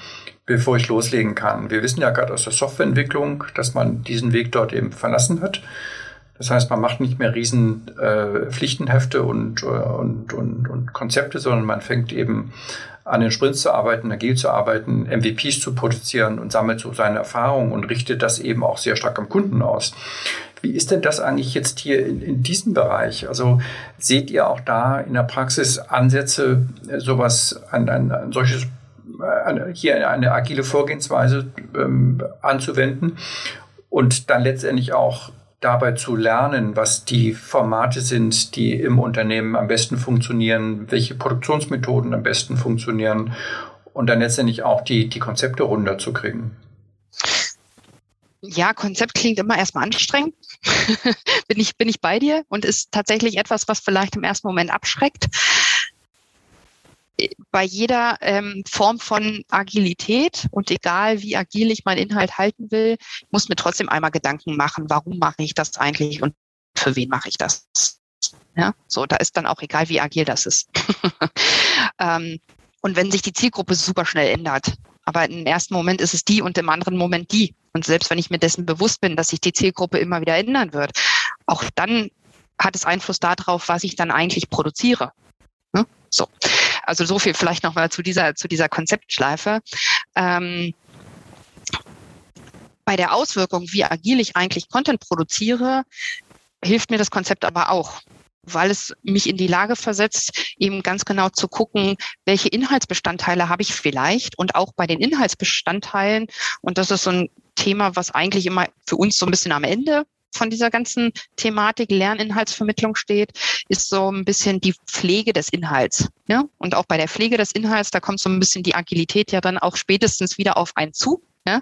bevor ich loslegen kann. Wir wissen ja gerade aus der Softwareentwicklung, dass man diesen Weg dort eben verlassen hat. Das heißt, man macht nicht mehr riesen äh, Pflichtenhefte und, und, und, und Konzepte, sondern man fängt eben an den Sprints zu arbeiten, agil zu arbeiten, MVPs zu produzieren und sammelt so seine Erfahrungen und richtet das eben auch sehr stark am Kunden aus. Wie ist denn das eigentlich jetzt hier in, in diesem Bereich? Also seht ihr auch da in der Praxis Ansätze, sowas an, an, an solches äh, hier eine agile Vorgehensweise ähm, anzuwenden und dann letztendlich auch dabei zu lernen, was die Formate sind, die im Unternehmen am besten funktionieren, welche Produktionsmethoden am besten funktionieren und dann letztendlich auch die, die Konzepte runterzukriegen. Ja, Konzept klingt immer erstmal anstrengend. bin, ich, bin ich bei dir und ist tatsächlich etwas, was vielleicht im ersten Moment abschreckt. Bei jeder ähm, Form von Agilität und egal wie agil ich meinen Inhalt halten will, muss mir trotzdem einmal Gedanken machen, warum mache ich das eigentlich und für wen mache ich das? Ja, so, da ist dann auch egal, wie agil das ist. ähm, und wenn sich die Zielgruppe super schnell ändert, aber im ersten Moment ist es die und im anderen Moment die. Und selbst wenn ich mir dessen bewusst bin, dass sich die Zielgruppe immer wieder ändern wird, auch dann hat es Einfluss darauf, was ich dann eigentlich produziere. So. Also so viel vielleicht nochmal zu dieser, zu dieser Konzeptschleife. Ähm, bei der Auswirkung, wie agil ich eigentlich Content produziere, hilft mir das Konzept aber auch. weil es mich in die Lage versetzt, eben ganz genau zu gucken, welche Inhaltsbestandteile habe ich vielleicht und auch bei den Inhaltsbestandteilen. Und das ist so ein Thema, was eigentlich immer für uns so ein bisschen am Ende von dieser ganzen Thematik Lerninhaltsvermittlung steht, ist so ein bisschen die Pflege des Inhalts. Ja? Und auch bei der Pflege des Inhalts, da kommt so ein bisschen die Agilität ja dann auch spätestens wieder auf einen zu, ja?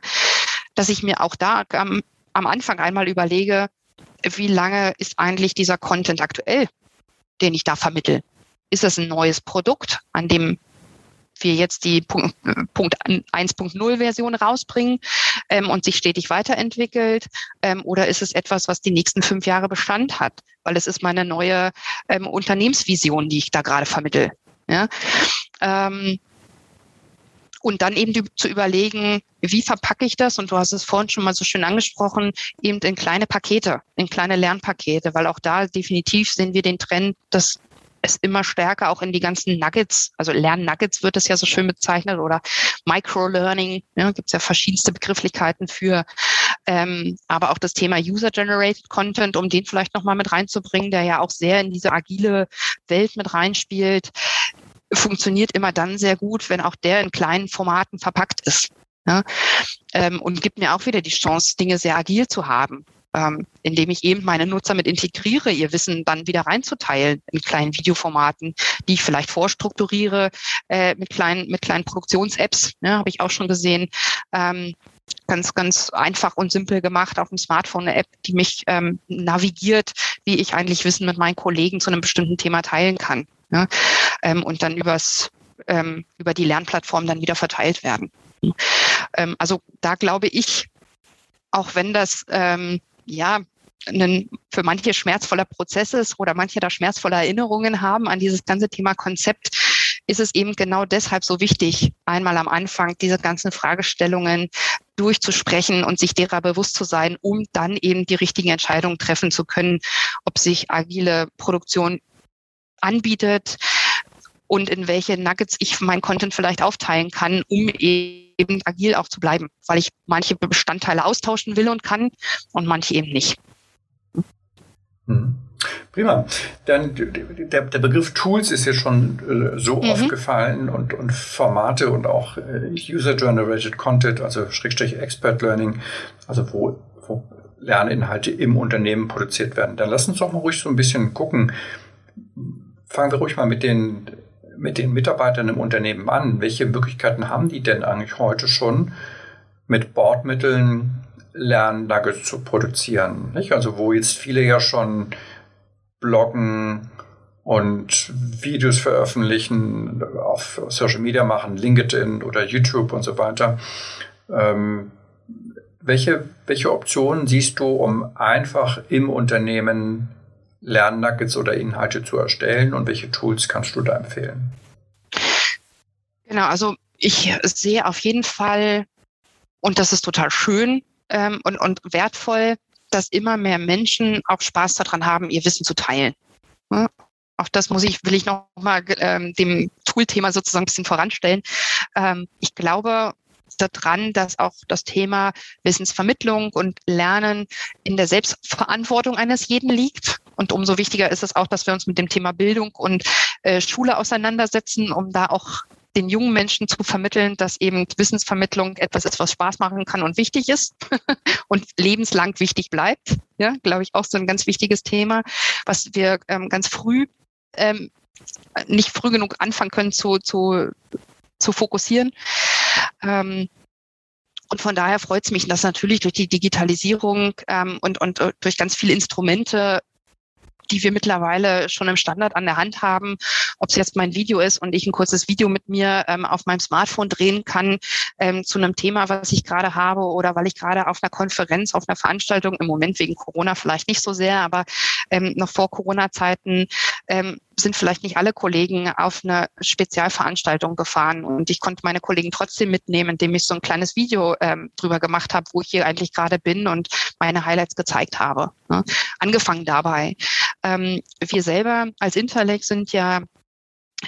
dass ich mir auch da am, am Anfang einmal überlege, wie lange ist eigentlich dieser Content aktuell, den ich da vermittel? Ist das ein neues Produkt, an dem wir jetzt die Punkt, 1.0 Version rausbringen ähm, und sich stetig weiterentwickelt? Ähm, oder ist es etwas, was die nächsten fünf Jahre Bestand hat? Weil es ist meine neue ähm, Unternehmensvision, die ich da gerade vermittel. Ja? Ähm, und dann eben die, zu überlegen, wie verpacke ich das? Und du hast es vorhin schon mal so schön angesprochen, eben in kleine Pakete, in kleine Lernpakete, weil auch da definitiv sehen wir den Trend, dass es immer stärker auch in die ganzen Nuggets, also Lernnuggets wird es ja so schön bezeichnet oder Microlearning, ja, gibt es ja verschiedenste Begrifflichkeiten für, ähm, aber auch das Thema User-Generated Content, um den vielleicht nochmal mit reinzubringen, der ja auch sehr in diese agile Welt mit reinspielt funktioniert immer dann sehr gut, wenn auch der in kleinen Formaten verpackt ist. Ja? Ähm, und gibt mir auch wieder die Chance, Dinge sehr agil zu haben, ähm, indem ich eben meine Nutzer mit integriere, ihr Wissen dann wieder reinzuteilen in kleinen Videoformaten, die ich vielleicht vorstrukturiere äh, mit kleinen mit kleinen Produktions-Apps, ne, habe ich auch schon gesehen. Ähm, ganz, ganz einfach und simpel gemacht auf dem Smartphone eine App, die mich ähm, navigiert, wie ich eigentlich Wissen mit meinen Kollegen zu einem bestimmten Thema teilen kann ja, ähm, und dann übers, ähm, über die Lernplattform dann wieder verteilt werden. Ähm, also da glaube ich, auch wenn das ähm, ja ein für manche schmerzvoller Prozess ist oder manche da schmerzvolle Erinnerungen haben an dieses ganze Thema Konzept, ist es eben genau deshalb so wichtig, einmal am Anfang diese ganzen Fragestellungen durchzusprechen und sich derer bewusst zu sein, um dann eben die richtigen Entscheidungen treffen zu können, ob sich agile Produktion anbietet und in welche Nuggets ich mein Content vielleicht aufteilen kann, um eben agil auch zu bleiben, weil ich manche Bestandteile austauschen will und kann und manche eben nicht. Mhm. Prima. Dann der, der Begriff Tools ist ja schon äh, so mhm. oft gefallen und, und Formate und auch äh, User-Generated Content, also Schrägstrich Expert Learning, also wo, wo Lerninhalte im Unternehmen produziert werden. Dann lass uns doch mal ruhig so ein bisschen gucken, fangen wir ruhig mal mit den, mit den Mitarbeitern im Unternehmen an. Welche Möglichkeiten haben die denn eigentlich heute schon, mit Bordmitteln Lernnuggets zu produzieren? Nicht? Also wo jetzt viele ja schon bloggen und Videos veröffentlichen, auf Social Media machen, LinkedIn oder YouTube und so weiter. Ähm, welche, welche Optionen siehst du, um einfach im Unternehmen Lernnuggets oder Inhalte zu erstellen und welche Tools kannst du da empfehlen? Genau, also ich sehe auf jeden Fall, und das ist total schön ähm, und, und wertvoll, dass immer mehr Menschen auch Spaß daran haben, ihr Wissen zu teilen. Ja? Auch das muss ich, will ich noch mal ähm, dem Tool-Thema sozusagen ein bisschen voranstellen. Ähm, ich glaube, daran, dass auch das Thema Wissensvermittlung und Lernen in der Selbstverantwortung eines jeden liegt. Und umso wichtiger ist es auch, dass wir uns mit dem Thema Bildung und äh, Schule auseinandersetzen, um da auch den jungen Menschen zu vermitteln, dass eben Wissensvermittlung etwas ist, was Spaß machen kann und wichtig ist und lebenslang wichtig bleibt. Ja, glaube ich, auch so ein ganz wichtiges Thema, was wir ähm, ganz früh ähm, nicht früh genug anfangen können zu, zu, zu fokussieren. Ähm, und von daher freut es mich, dass natürlich durch die Digitalisierung ähm, und, und durch ganz viele Instrumente die wir mittlerweile schon im Standard an der Hand haben, ob es jetzt mein Video ist und ich ein kurzes Video mit mir ähm, auf meinem Smartphone drehen kann ähm, zu einem Thema, was ich gerade habe oder weil ich gerade auf einer Konferenz, auf einer Veranstaltung, im Moment wegen Corona vielleicht nicht so sehr, aber ähm, noch vor Corona-Zeiten ähm, sind vielleicht nicht alle Kollegen auf eine Spezialveranstaltung gefahren und ich konnte meine Kollegen trotzdem mitnehmen, indem ich so ein kleines Video ähm, drüber gemacht habe, wo ich hier eigentlich gerade bin und meine Highlights gezeigt habe. Ne? Angefangen dabei. Ähm, wir selber als Interlake sind ja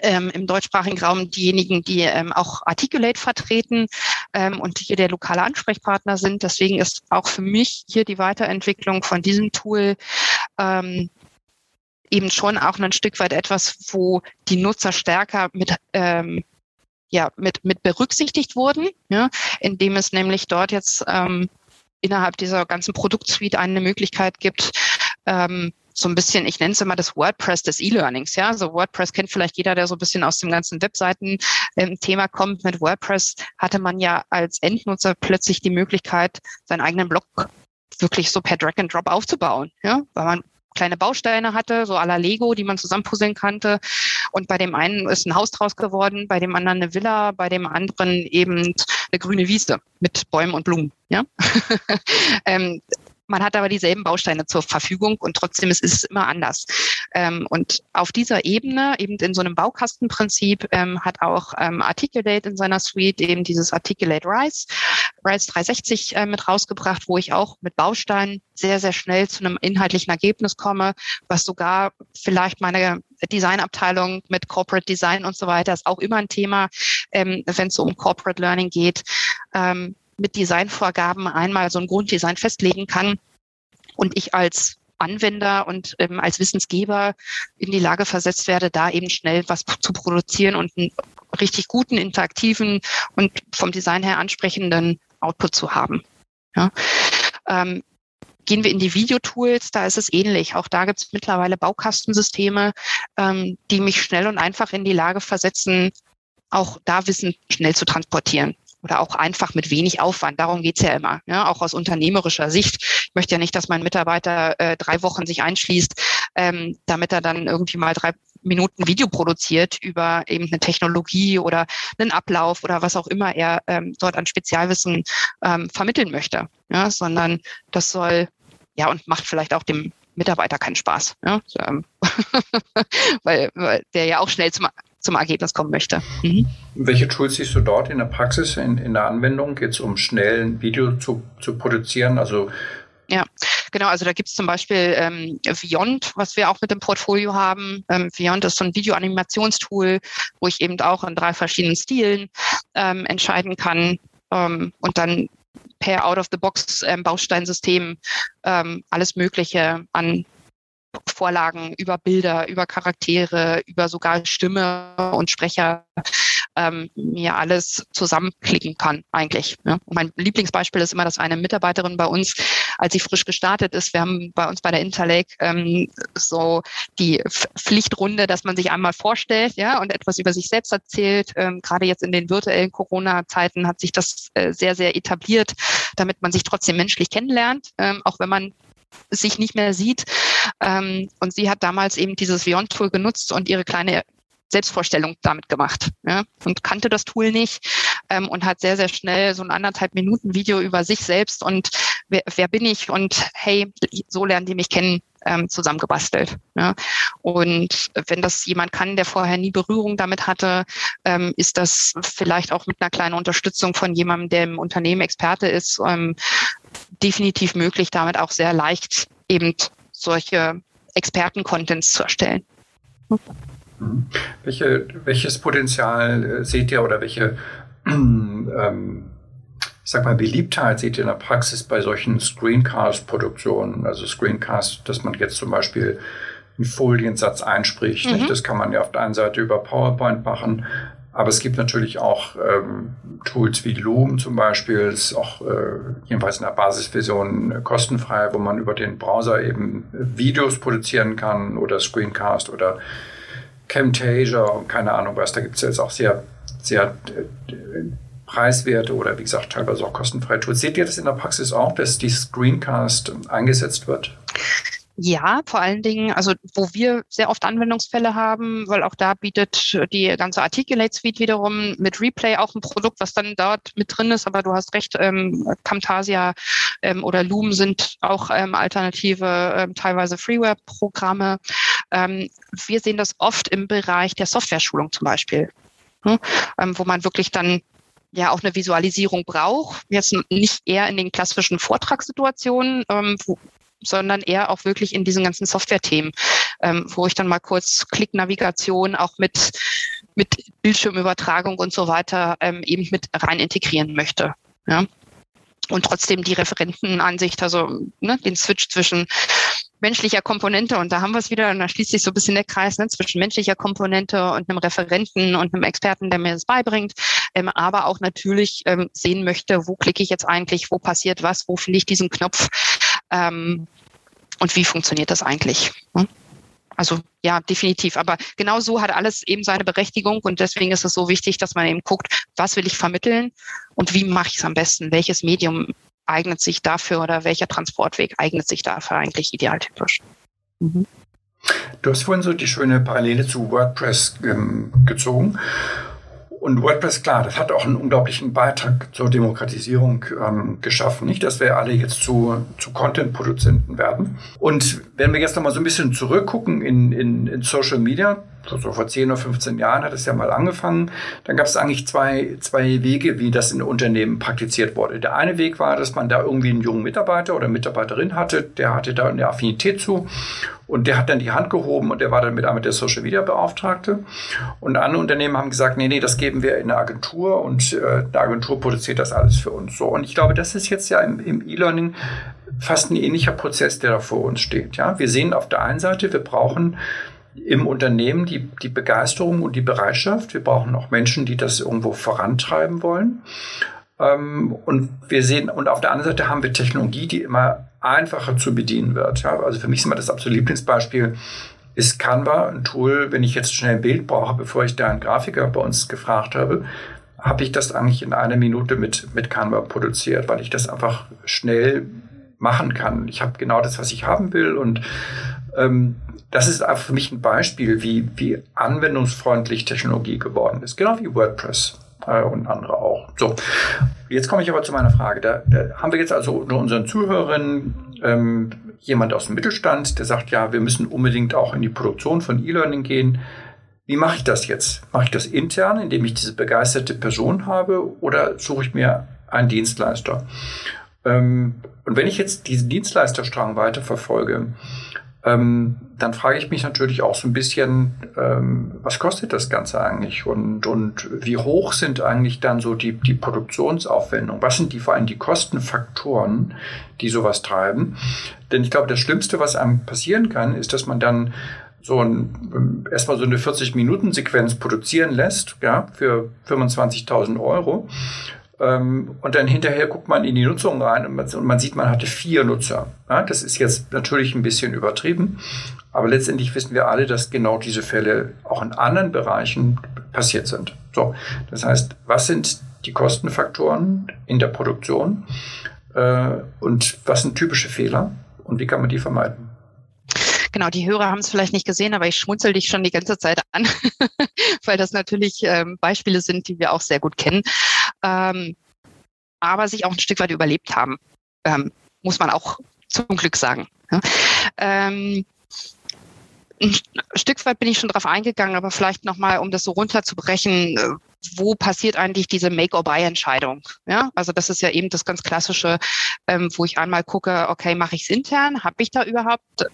ähm, im deutschsprachigen Raum diejenigen, die ähm, auch Articulate vertreten ähm, und hier der lokale Ansprechpartner sind. Deswegen ist auch für mich hier die Weiterentwicklung von diesem Tool ähm, eben schon auch ein Stück weit etwas, wo die Nutzer stärker mit ähm, ja, mit, mit berücksichtigt wurden, ja, indem es nämlich dort jetzt ähm, innerhalb dieser ganzen Produktsuite eine Möglichkeit gibt, ähm, so ein bisschen, ich nenne es immer das WordPress des E-Learnings. Ja, also WordPress kennt vielleicht jeder, der so ein bisschen aus dem ganzen Webseiten-Thema ähm, kommt. Mit WordPress hatte man ja als Endnutzer plötzlich die Möglichkeit, seinen eigenen Blog wirklich so per Drag and Drop aufzubauen. Ja, weil man kleine Bausteine hatte, so à la Lego, die man zusammenpuzzeln kannte. Und bei dem einen ist ein Haus draus geworden, bei dem anderen eine Villa, bei dem anderen eben eine grüne Wiese mit Bäumen und Blumen. Ja? ähm, man hat aber dieselben Bausteine zur Verfügung und trotzdem ist es immer anders. Ähm, und auf dieser Ebene, eben in so einem Baukastenprinzip, ähm, hat auch ähm, Articulate in seiner Suite eben dieses Articulate Rise, Rise 360 äh, mit rausgebracht, wo ich auch mit Bausteinen sehr, sehr schnell zu einem inhaltlichen Ergebnis komme, was sogar vielleicht meine Designabteilung mit Corporate Design und so weiter ist auch immer ein Thema, wenn es um Corporate Learning geht. Ähm, mit Designvorgaben einmal so ein Grunddesign festlegen kann und ich als Anwender und ähm, als Wissensgeber in die Lage versetzt werde, da eben schnell was zu produzieren und einen richtig guten, interaktiven und vom Design her ansprechenden Output zu haben. Ja. Ähm, gehen wir in die Videotools, da ist es ähnlich. Auch da gibt es mittlerweile Baukastensysteme, ähm, die mich schnell und einfach in die Lage versetzen, auch da Wissen schnell zu transportieren oder auch einfach mit wenig Aufwand. Darum geht's ja immer, ja, auch aus unternehmerischer Sicht. Ich möchte ja nicht, dass mein Mitarbeiter äh, drei Wochen sich einschließt, ähm, damit er dann irgendwie mal drei Minuten Video produziert über eben eine Technologie oder einen Ablauf oder was auch immer er ähm, dort an Spezialwissen ähm, vermitteln möchte. Ja, sondern das soll ja und macht vielleicht auch dem Mitarbeiter keinen Spaß, ja, ähm, weil, weil der ja auch schnell zum zum Ergebnis kommen möchte. Mhm. Welche Tools siehst du dort in der Praxis, in, in der Anwendung? Geht es um schnell ein Video zu, zu produzieren? Also ja, genau. Also da gibt es zum Beispiel ähm, Viont, was wir auch mit dem Portfolio haben. Ähm, Viont ist so ein Videoanimationstool, wo ich eben auch in drei verschiedenen Stilen ähm, entscheiden kann ähm, und dann per Out-of-the-Box ähm, Bausteinsystem ähm, alles Mögliche an Vorlagen über Bilder, über Charaktere, über sogar Stimme und Sprecher ähm, mir alles zusammenklicken kann eigentlich. Ne? Mein Lieblingsbeispiel ist immer, dass eine Mitarbeiterin bei uns, als sie frisch gestartet ist, wir haben bei uns bei der Interlake ähm, so die Pflichtrunde, dass man sich einmal vorstellt ja, und etwas über sich selbst erzählt. Ähm, gerade jetzt in den virtuellen Corona-Zeiten hat sich das äh, sehr, sehr etabliert, damit man sich trotzdem menschlich kennenlernt, ähm, auch wenn man sich nicht mehr sieht. Ähm, und sie hat damals eben dieses Vion-Tool genutzt und ihre kleine Selbstvorstellung damit gemacht ja, und kannte das Tool nicht ähm, und hat sehr, sehr schnell so ein anderthalb Minuten Video über sich selbst und wer, wer bin ich und hey, so lernen die mich kennen, ähm, zusammengebastelt. Ja. Und wenn das jemand kann, der vorher nie Berührung damit hatte, ähm, ist das vielleicht auch mit einer kleinen Unterstützung von jemandem, der im Unternehmen Experte ist, ähm, definitiv möglich, damit auch sehr leicht eben solche Experten-Contents zu erstellen. Welche, welches Potenzial äh, seht ihr oder welche ähm, ich sag mal, Beliebtheit seht ihr in der Praxis bei solchen Screencast-Produktionen? Also Screencast, dass man jetzt zum Beispiel einen Foliensatz einspricht. Mhm. Das kann man ja auf der einen Seite über PowerPoint machen, aber es gibt natürlich auch ähm, Tools wie Loom zum Beispiel, ist auch äh, jedenfalls in der Basisversion äh, kostenfrei, wo man über den Browser eben Videos produzieren kann oder Screencast oder Camtasia und keine Ahnung was. Da gibt es jetzt auch sehr, sehr äh, preiswerte oder wie gesagt teilweise auch kostenfreie Tools. Seht ihr das in der Praxis auch, dass die Screencast eingesetzt wird? Ja, vor allen Dingen, also wo wir sehr oft Anwendungsfälle haben, weil auch da bietet die ganze Articulate Suite wiederum mit Replay auch ein Produkt, was dann dort mit drin ist. Aber du hast recht, ähm, Camtasia ähm, oder Loom sind auch ähm, alternative, ähm, teilweise Freeware-Programme. Ähm, wir sehen das oft im Bereich der Software-Schulung zum Beispiel, hm? ähm, wo man wirklich dann ja auch eine Visualisierung braucht. Jetzt nicht eher in den klassischen Vortragssituationen, ähm, wo, sondern eher auch wirklich in diesen ganzen Software-Themen, ähm, wo ich dann mal kurz Klicknavigation auch mit, mit Bildschirmübertragung und so weiter ähm, eben mit rein integrieren möchte. Ja. Und trotzdem die Referentenansicht, also ne, den Switch zwischen menschlicher Komponente und da haben wir es wieder und da schließt sich so ein bisschen der Kreis ne, zwischen menschlicher Komponente und einem Referenten und einem Experten, der mir das beibringt, ähm, aber auch natürlich ähm, sehen möchte, wo klicke ich jetzt eigentlich, wo passiert was, wo finde ich diesen Knopf ähm, und wie funktioniert das eigentlich. Ne? Also ja, definitiv. Aber genau so hat alles eben seine Berechtigung und deswegen ist es so wichtig, dass man eben guckt, was will ich vermitteln und wie mache ich es am besten? Welches Medium eignet sich dafür oder welcher Transportweg eignet sich dafür eigentlich idealtypisch? Mhm. Du hast vorhin so die schöne Parallele zu WordPress ähm, gezogen. Und WordPress, klar, das hat auch einen unglaublichen Beitrag zur Demokratisierung ähm, geschaffen. Nicht, dass wir alle jetzt zu, zu Content-Produzenten werden. Und wenn wir jetzt nochmal so ein bisschen zurückgucken in, in, in Social Media, so vor 10 oder 15 Jahren hat es ja mal angefangen, dann gab es eigentlich zwei, zwei Wege, wie das in Unternehmen praktiziert wurde. Der eine Weg war, dass man da irgendwie einen jungen Mitarbeiter oder Mitarbeiterin hatte, der hatte da eine Affinität zu und der hat dann die Hand gehoben und der war dann mit einmal der Social Media Beauftragte. Und andere Unternehmen haben gesagt, nee, nee, das geben wir in eine Agentur und äh, eine Agentur produziert das alles für uns. So. Und ich glaube, das ist jetzt ja im, im E-Learning fast ein ähnlicher Prozess, der da vor uns steht. Ja, wir sehen auf der einen Seite, wir brauchen im Unternehmen die, die Begeisterung und die Bereitschaft. Wir brauchen auch Menschen, die das irgendwo vorantreiben wollen. Ähm, und wir sehen, und auf der anderen Seite haben wir Technologie, die immer einfacher zu bedienen wird. Ja, also für mich ist immer das absolute Lieblingsbeispiel ist Canva ein Tool, wenn ich jetzt schnell ein Bild brauche, bevor ich da einen Grafiker bei uns gefragt habe, habe ich das eigentlich in einer Minute mit, mit Canva produziert, weil ich das einfach schnell machen kann. Ich habe genau das, was ich haben will und das ist für mich ein Beispiel, wie, wie anwendungsfreundlich Technologie geworden ist, genau wie WordPress äh, und andere auch. So, jetzt komme ich aber zu meiner Frage. Da, da haben wir jetzt also unter unseren Zuhörern ähm, jemand aus dem Mittelstand, der sagt, ja, wir müssen unbedingt auch in die Produktion von E-Learning gehen. Wie mache ich das jetzt? Mache ich das intern, indem ich diese begeisterte Person habe, oder suche ich mir einen Dienstleister? Ähm, und wenn ich jetzt diesen Dienstleisterstrang weiterverfolge, ähm, dann frage ich mich natürlich auch so ein bisschen, ähm, was kostet das Ganze eigentlich und, und wie hoch sind eigentlich dann so die, die Produktionsaufwendungen? Was sind die vor allem die Kostenfaktoren, die sowas treiben? Denn ich glaube, das Schlimmste, was einem passieren kann, ist, dass man dann so ein, erstmal so eine 40-Minuten-Sequenz produzieren lässt, ja, für 25.000 Euro ähm, und dann hinterher guckt man in die Nutzung rein und man, und man sieht, man hatte vier Nutzer. Ja, das ist jetzt natürlich ein bisschen übertrieben, aber letztendlich wissen wir alle, dass genau diese Fälle auch in anderen Bereichen passiert sind. So, das heißt, was sind die Kostenfaktoren in der Produktion äh, und was sind typische Fehler und wie kann man die vermeiden? Genau, die Hörer haben es vielleicht nicht gesehen, aber ich schmunzel dich schon die ganze Zeit an, weil das natürlich ähm, Beispiele sind, die wir auch sehr gut kennen ähm, aber sich auch ein Stück weit überlebt haben, ähm, muss man auch zum Glück sagen. Ja. Ähm, ein Stück weit bin ich schon darauf eingegangen, aber vielleicht nochmal, um das so runterzubrechen, äh, wo passiert eigentlich diese Make-or-Buy-Entscheidung? Ja, also das ist ja eben das ganz Klassische, ähm, wo ich einmal gucke, okay, mache ich es intern? Habe ich da überhaupt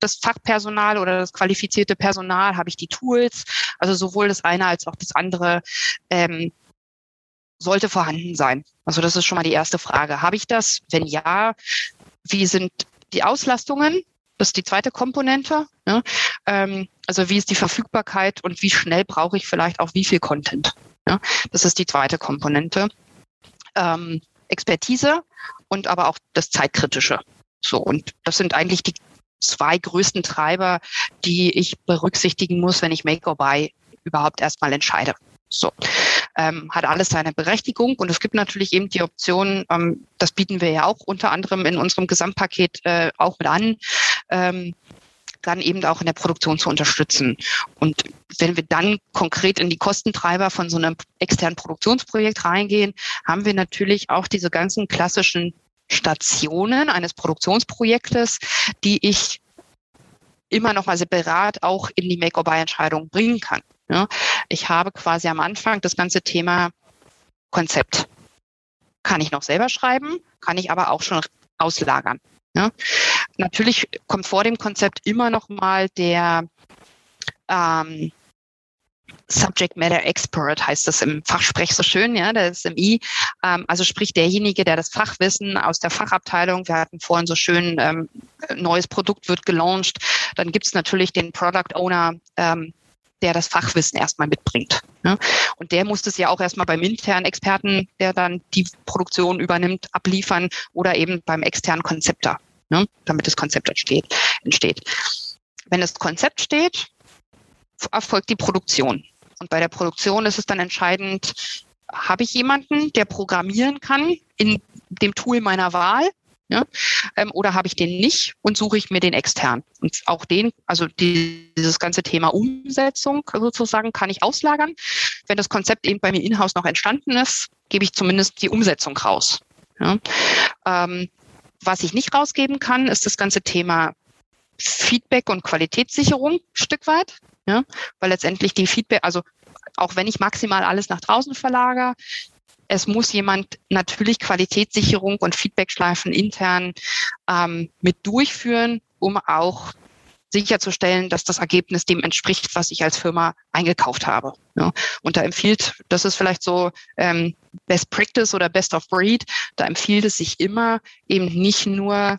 das Fachpersonal oder das qualifizierte Personal? Habe ich die Tools? Also sowohl das eine als auch das andere. Ähm, sollte vorhanden sein. Also das ist schon mal die erste Frage. Habe ich das? Wenn ja, wie sind die Auslastungen? Das ist die zweite Komponente. Ja? Ähm, also wie ist die Verfügbarkeit und wie schnell brauche ich vielleicht auch wie viel Content? Ja? Das ist die zweite Komponente. Ähm, Expertise und aber auch das Zeitkritische. So, und das sind eigentlich die zwei größten Treiber, die ich berücksichtigen muss, wenn ich Make or Buy überhaupt erstmal entscheide. So ähm, hat alles seine Berechtigung. Und es gibt natürlich eben die Option, ähm, das bieten wir ja auch unter anderem in unserem Gesamtpaket äh, auch mit an, ähm, dann eben auch in der Produktion zu unterstützen. Und wenn wir dann konkret in die Kostentreiber von so einem externen Produktionsprojekt reingehen, haben wir natürlich auch diese ganzen klassischen Stationen eines Produktionsprojektes, die ich immer noch mal separat auch in die Make-or-Buy-Entscheidung bringen kann. Ja, ich habe quasi am Anfang das ganze Thema Konzept. Kann ich noch selber schreiben, kann ich aber auch schon auslagern. Ja. Natürlich kommt vor dem Konzept immer noch mal der, ähm, Subject Matter Expert heißt das im Fachsprech so schön, ja, der SMI. Ähm, also sprich derjenige, der das Fachwissen aus der Fachabteilung, wir hatten vorhin so schön, ähm, neues Produkt wird gelauncht, dann gibt es natürlich den Product Owner, ähm, der das Fachwissen erstmal mitbringt. Ne? Und der muss es ja auch erstmal beim internen Experten, der dann die Produktion übernimmt, abliefern oder eben beim externen Konzepter, ne? damit das Konzept entsteht. entsteht. Wenn das Konzept steht, erfolgt die Produktion. Und bei der Produktion ist es dann entscheidend, habe ich jemanden, der programmieren kann in dem Tool meiner Wahl? Ja? Ähm, oder habe ich den nicht und suche ich mir den extern? Und auch den, also die, dieses ganze Thema Umsetzung sozusagen kann ich auslagern. Wenn das Konzept eben bei mir in-house noch entstanden ist, gebe ich zumindest die Umsetzung raus. Ja? Ähm, was ich nicht rausgeben kann, ist das ganze Thema Feedback und Qualitätssicherung Stück weit. Ja? Weil letztendlich die Feedback, also auch wenn ich maximal alles nach draußen verlagere, es muss jemand natürlich Qualitätssicherung und Feedbackschleifen intern ähm, mit durchführen, um auch sicherzustellen, dass das Ergebnis dem entspricht, was ich als Firma eingekauft habe. Ja. Und da empfiehlt, das ist vielleicht so ähm, Best Practice oder Best of Breed, da empfiehlt es sich immer eben nicht nur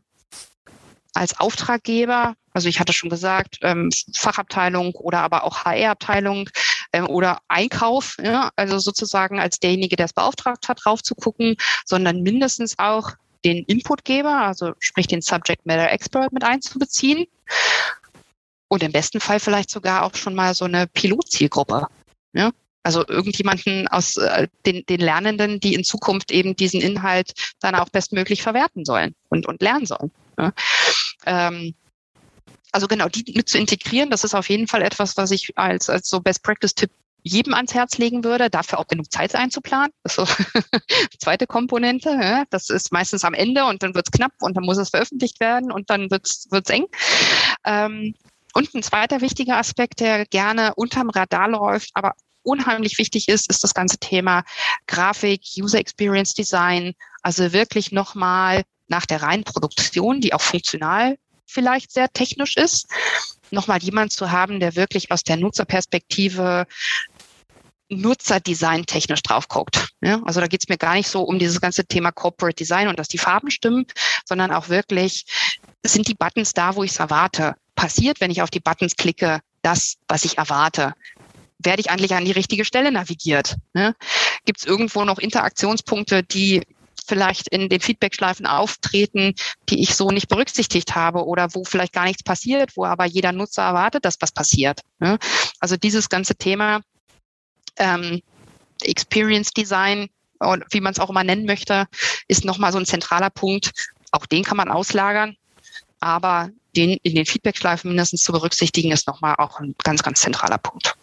als Auftraggeber, also ich hatte schon gesagt, ähm, Fachabteilung oder aber auch HR-Abteilung oder Einkauf, ja, also sozusagen als derjenige, der es beauftragt hat, drauf zu gucken, sondern mindestens auch den Inputgeber, also sprich den Subject Matter Expert mit einzubeziehen. Und im besten Fall vielleicht sogar auch schon mal so eine Pilotzielgruppe. Ja? Also irgendjemanden aus äh, den, den Lernenden, die in Zukunft eben diesen Inhalt dann auch bestmöglich verwerten sollen und, und lernen sollen. Ja? Ähm, also genau, die mit zu integrieren, das ist auf jeden Fall etwas, was ich als, als so Best Practice-Tipp jedem ans Herz legen würde, dafür auch genug Zeit einzuplanen. Das ist so zweite Komponente. Ja. Das ist meistens am Ende und dann wird's knapp und dann muss es veröffentlicht werden und dann wird's wird's eng. Ähm, und ein zweiter wichtiger Aspekt, der gerne unterm Radar läuft, aber unheimlich wichtig ist, ist das ganze Thema Grafik, User Experience Design, also wirklich nochmal nach der reinen Produktion, die auch funktional vielleicht sehr technisch ist, nochmal jemand zu haben, der wirklich aus der Nutzerperspektive Nutzerdesign technisch drauf guckt. Ja, also da geht es mir gar nicht so um dieses ganze Thema Corporate Design und dass die Farben stimmen, sondern auch wirklich, sind die Buttons da, wo ich es erwarte? Passiert, wenn ich auf die Buttons klicke, das, was ich erwarte? Werde ich eigentlich an die richtige Stelle navigiert? Ne? Gibt es irgendwo noch Interaktionspunkte, die vielleicht in den Feedbackschleifen auftreten, die ich so nicht berücksichtigt habe oder wo vielleicht gar nichts passiert, wo aber jeder Nutzer erwartet, dass was passiert. Ne? Also dieses ganze Thema ähm, Experience Design und wie man es auch immer nennen möchte, ist nochmal so ein zentraler Punkt. Auch den kann man auslagern, aber den in den Feedbackschleifen mindestens zu berücksichtigen, ist nochmal auch ein ganz, ganz zentraler Punkt.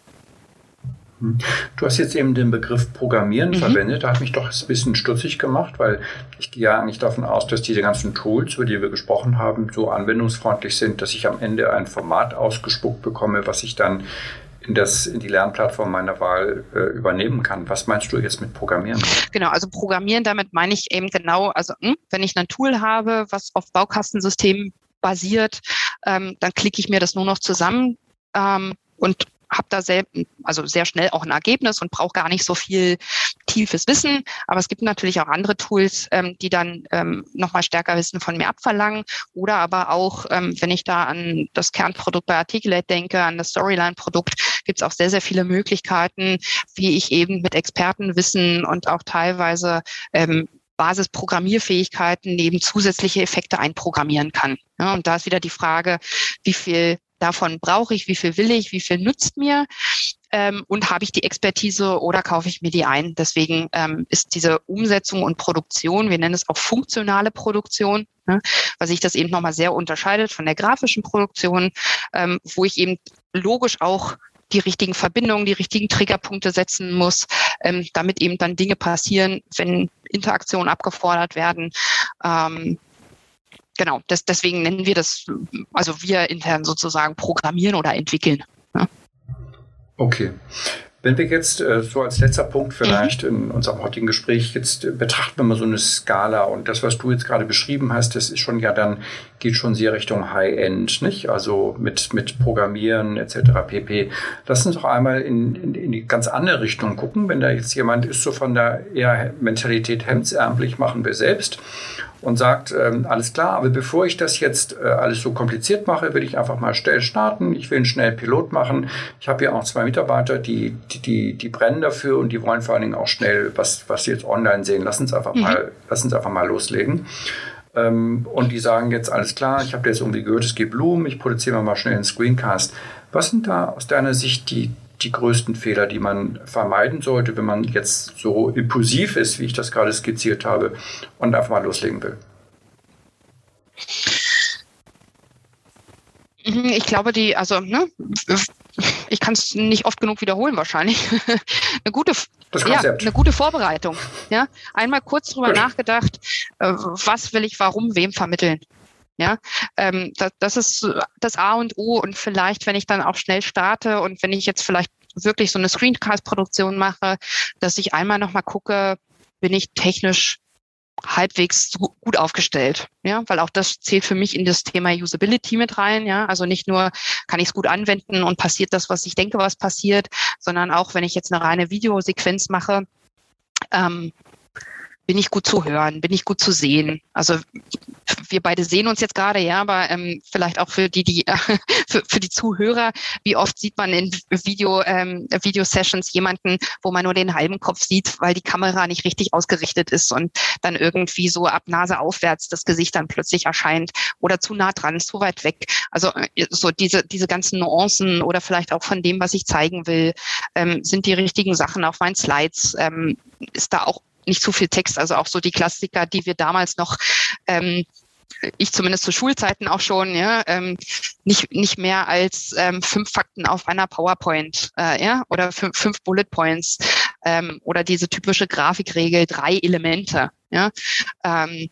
Du hast jetzt eben den Begriff Programmieren mhm. verwendet. Da hat mich doch ein bisschen stutzig gemacht, weil ich gehe ja eigentlich davon aus, dass diese ganzen Tools, über die wir gesprochen haben, so anwendungsfreundlich sind, dass ich am Ende ein Format ausgespuckt bekomme, was ich dann in, das, in die Lernplattform meiner Wahl äh, übernehmen kann. Was meinst du jetzt mit Programmieren? Genau, also Programmieren, damit meine ich eben genau, also hm, wenn ich ein Tool habe, was auf Baukastensystemen basiert, ähm, dann klicke ich mir das nur noch zusammen ähm, und habe da sehr, also sehr schnell auch ein Ergebnis und brauche gar nicht so viel tiefes Wissen. Aber es gibt natürlich auch andere Tools, ähm, die dann ähm, nochmal stärker Wissen von mir abverlangen. Oder aber auch, ähm, wenn ich da an das Kernprodukt bei Articulate denke, an das Storyline-Produkt, gibt es auch sehr, sehr viele Möglichkeiten, wie ich eben mit Expertenwissen und auch teilweise ähm, Basisprogrammierfähigkeiten neben zusätzliche Effekte einprogrammieren kann. Ja, und da ist wieder die Frage, wie viel davon brauche ich, wie viel will ich, wie viel nützt mir ähm, und habe ich die Expertise oder kaufe ich mir die ein. Deswegen ähm, ist diese Umsetzung und Produktion, wir nennen es auch funktionale Produktion, ne, was sich das eben nochmal sehr unterscheidet von der grafischen Produktion, ähm, wo ich eben logisch auch die richtigen Verbindungen, die richtigen Triggerpunkte setzen muss, ähm, damit eben dann Dinge passieren, wenn Interaktionen abgefordert werden. Genau, das, deswegen nennen wir das, also wir intern sozusagen programmieren oder entwickeln. Ja. Okay. Wenn wir jetzt äh, so als letzter Punkt vielleicht mhm. in unserem heutigen Gespräch jetzt äh, betrachten wir mal so eine Skala und das, was du jetzt gerade beschrieben hast, das ist schon ja dann geht schon sehr Richtung High-End, nicht? Also mit, mit Programmieren etc. pp. Lass uns doch einmal in, in, in die ganz andere Richtung gucken. Wenn da jetzt jemand ist, so von der eher Mentalität hemdsärmlich machen wir selbst und sagt, ähm, alles klar, aber bevor ich das jetzt äh, alles so kompliziert mache, will ich einfach mal schnell starten. Ich will einen schnellen Pilot machen. Ich habe ja auch zwei Mitarbeiter, die, die, die, die brennen dafür und die wollen vor allen Dingen auch schnell was, was sie jetzt online sehen. Lass uns einfach mhm. mal, lass uns einfach mal loslegen. Ähm, und die sagen jetzt, alles klar, ich habe jetzt irgendwie gehört, es gibt Blumen, ich produziere mal schnell einen Screencast. Was sind da aus deiner Sicht die, die größten Fehler, die man vermeiden sollte, wenn man jetzt so impulsiv ist, wie ich das gerade skizziert habe, und einfach mal loslegen will? Mhm, ich glaube, die, also, ne, ich kann es nicht oft genug wiederholen wahrscheinlich. eine gute, ja, eine gute Vorbereitung. Ja, einmal kurz drüber Gut. nachgedacht, äh, was will ich, warum, wem vermitteln. Ja, ähm, das, das ist das A und O. Und vielleicht, wenn ich dann auch schnell starte und wenn ich jetzt vielleicht wirklich so eine Screencast-Produktion mache, dass ich einmal nochmal gucke, bin ich technisch halbwegs gut aufgestellt, ja, weil auch das zählt für mich in das Thema Usability mit rein, ja, also nicht nur kann ich es gut anwenden und passiert das, was ich denke, was passiert, sondern auch wenn ich jetzt eine reine Videosequenz mache, ähm, bin ich gut zu hören, bin ich gut zu sehen. Also wir beide sehen uns jetzt gerade, ja, aber ähm, vielleicht auch für die, die äh, für, für die Zuhörer, wie oft sieht man in Video ähm, Video-Sessions jemanden, wo man nur den halben Kopf sieht, weil die Kamera nicht richtig ausgerichtet ist und dann irgendwie so ab Nase aufwärts das Gesicht dann plötzlich erscheint oder zu nah dran, zu weit weg. Also äh, so diese diese ganzen Nuancen oder vielleicht auch von dem, was ich zeigen will, ähm, sind die richtigen Sachen auf meinen Slides. Ähm, ist da auch nicht zu viel Text, also auch so die Klassiker, die wir damals noch ähm, ich zumindest zu Schulzeiten auch schon, ja, ähm, nicht, nicht mehr als ähm, fünf Fakten auf einer PowerPoint, äh, ja, oder fünf, fünf Bullet Points ähm, oder diese typische Grafikregel, drei Elemente, ja, ähm,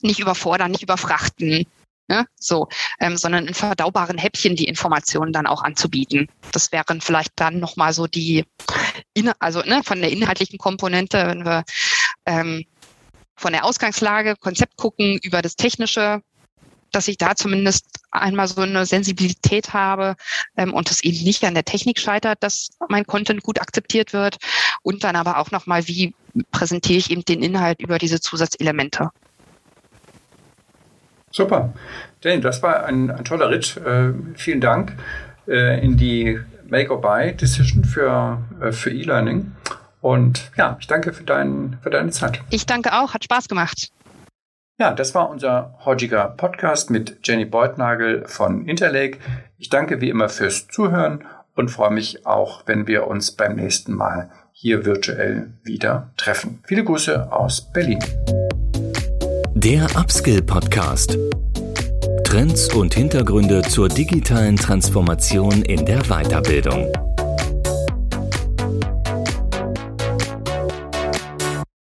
nicht überfordern, nicht überfrachten, ja, so, ähm, sondern in verdaubaren Häppchen die Informationen dann auch anzubieten. Das wären vielleicht dann nochmal so die, also ne, von der inhaltlichen Komponente, wenn wir ähm, von der Ausgangslage, Konzept gucken, über das Technische, dass ich da zumindest einmal so eine Sensibilität habe ähm, und es eben nicht an der Technik scheitert, dass mein Content gut akzeptiert wird und dann aber auch nochmal, wie präsentiere ich eben den Inhalt über diese Zusatzelemente. Super. Danny, das war ein, ein toller Ritt. Äh, vielen Dank äh, in die Make-or-Buy-Decision für, äh, für E-Learning. Und ja, ich danke für, dein, für deine Zeit. Ich danke auch, hat Spaß gemacht. Ja, das war unser heutiger Podcast mit Jenny Beutnagel von Interlake. Ich danke wie immer fürs Zuhören und freue mich auch, wenn wir uns beim nächsten Mal hier virtuell wieder treffen. Viele Grüße aus Berlin. Der Upskill Podcast. Trends und Hintergründe zur digitalen Transformation in der Weiterbildung.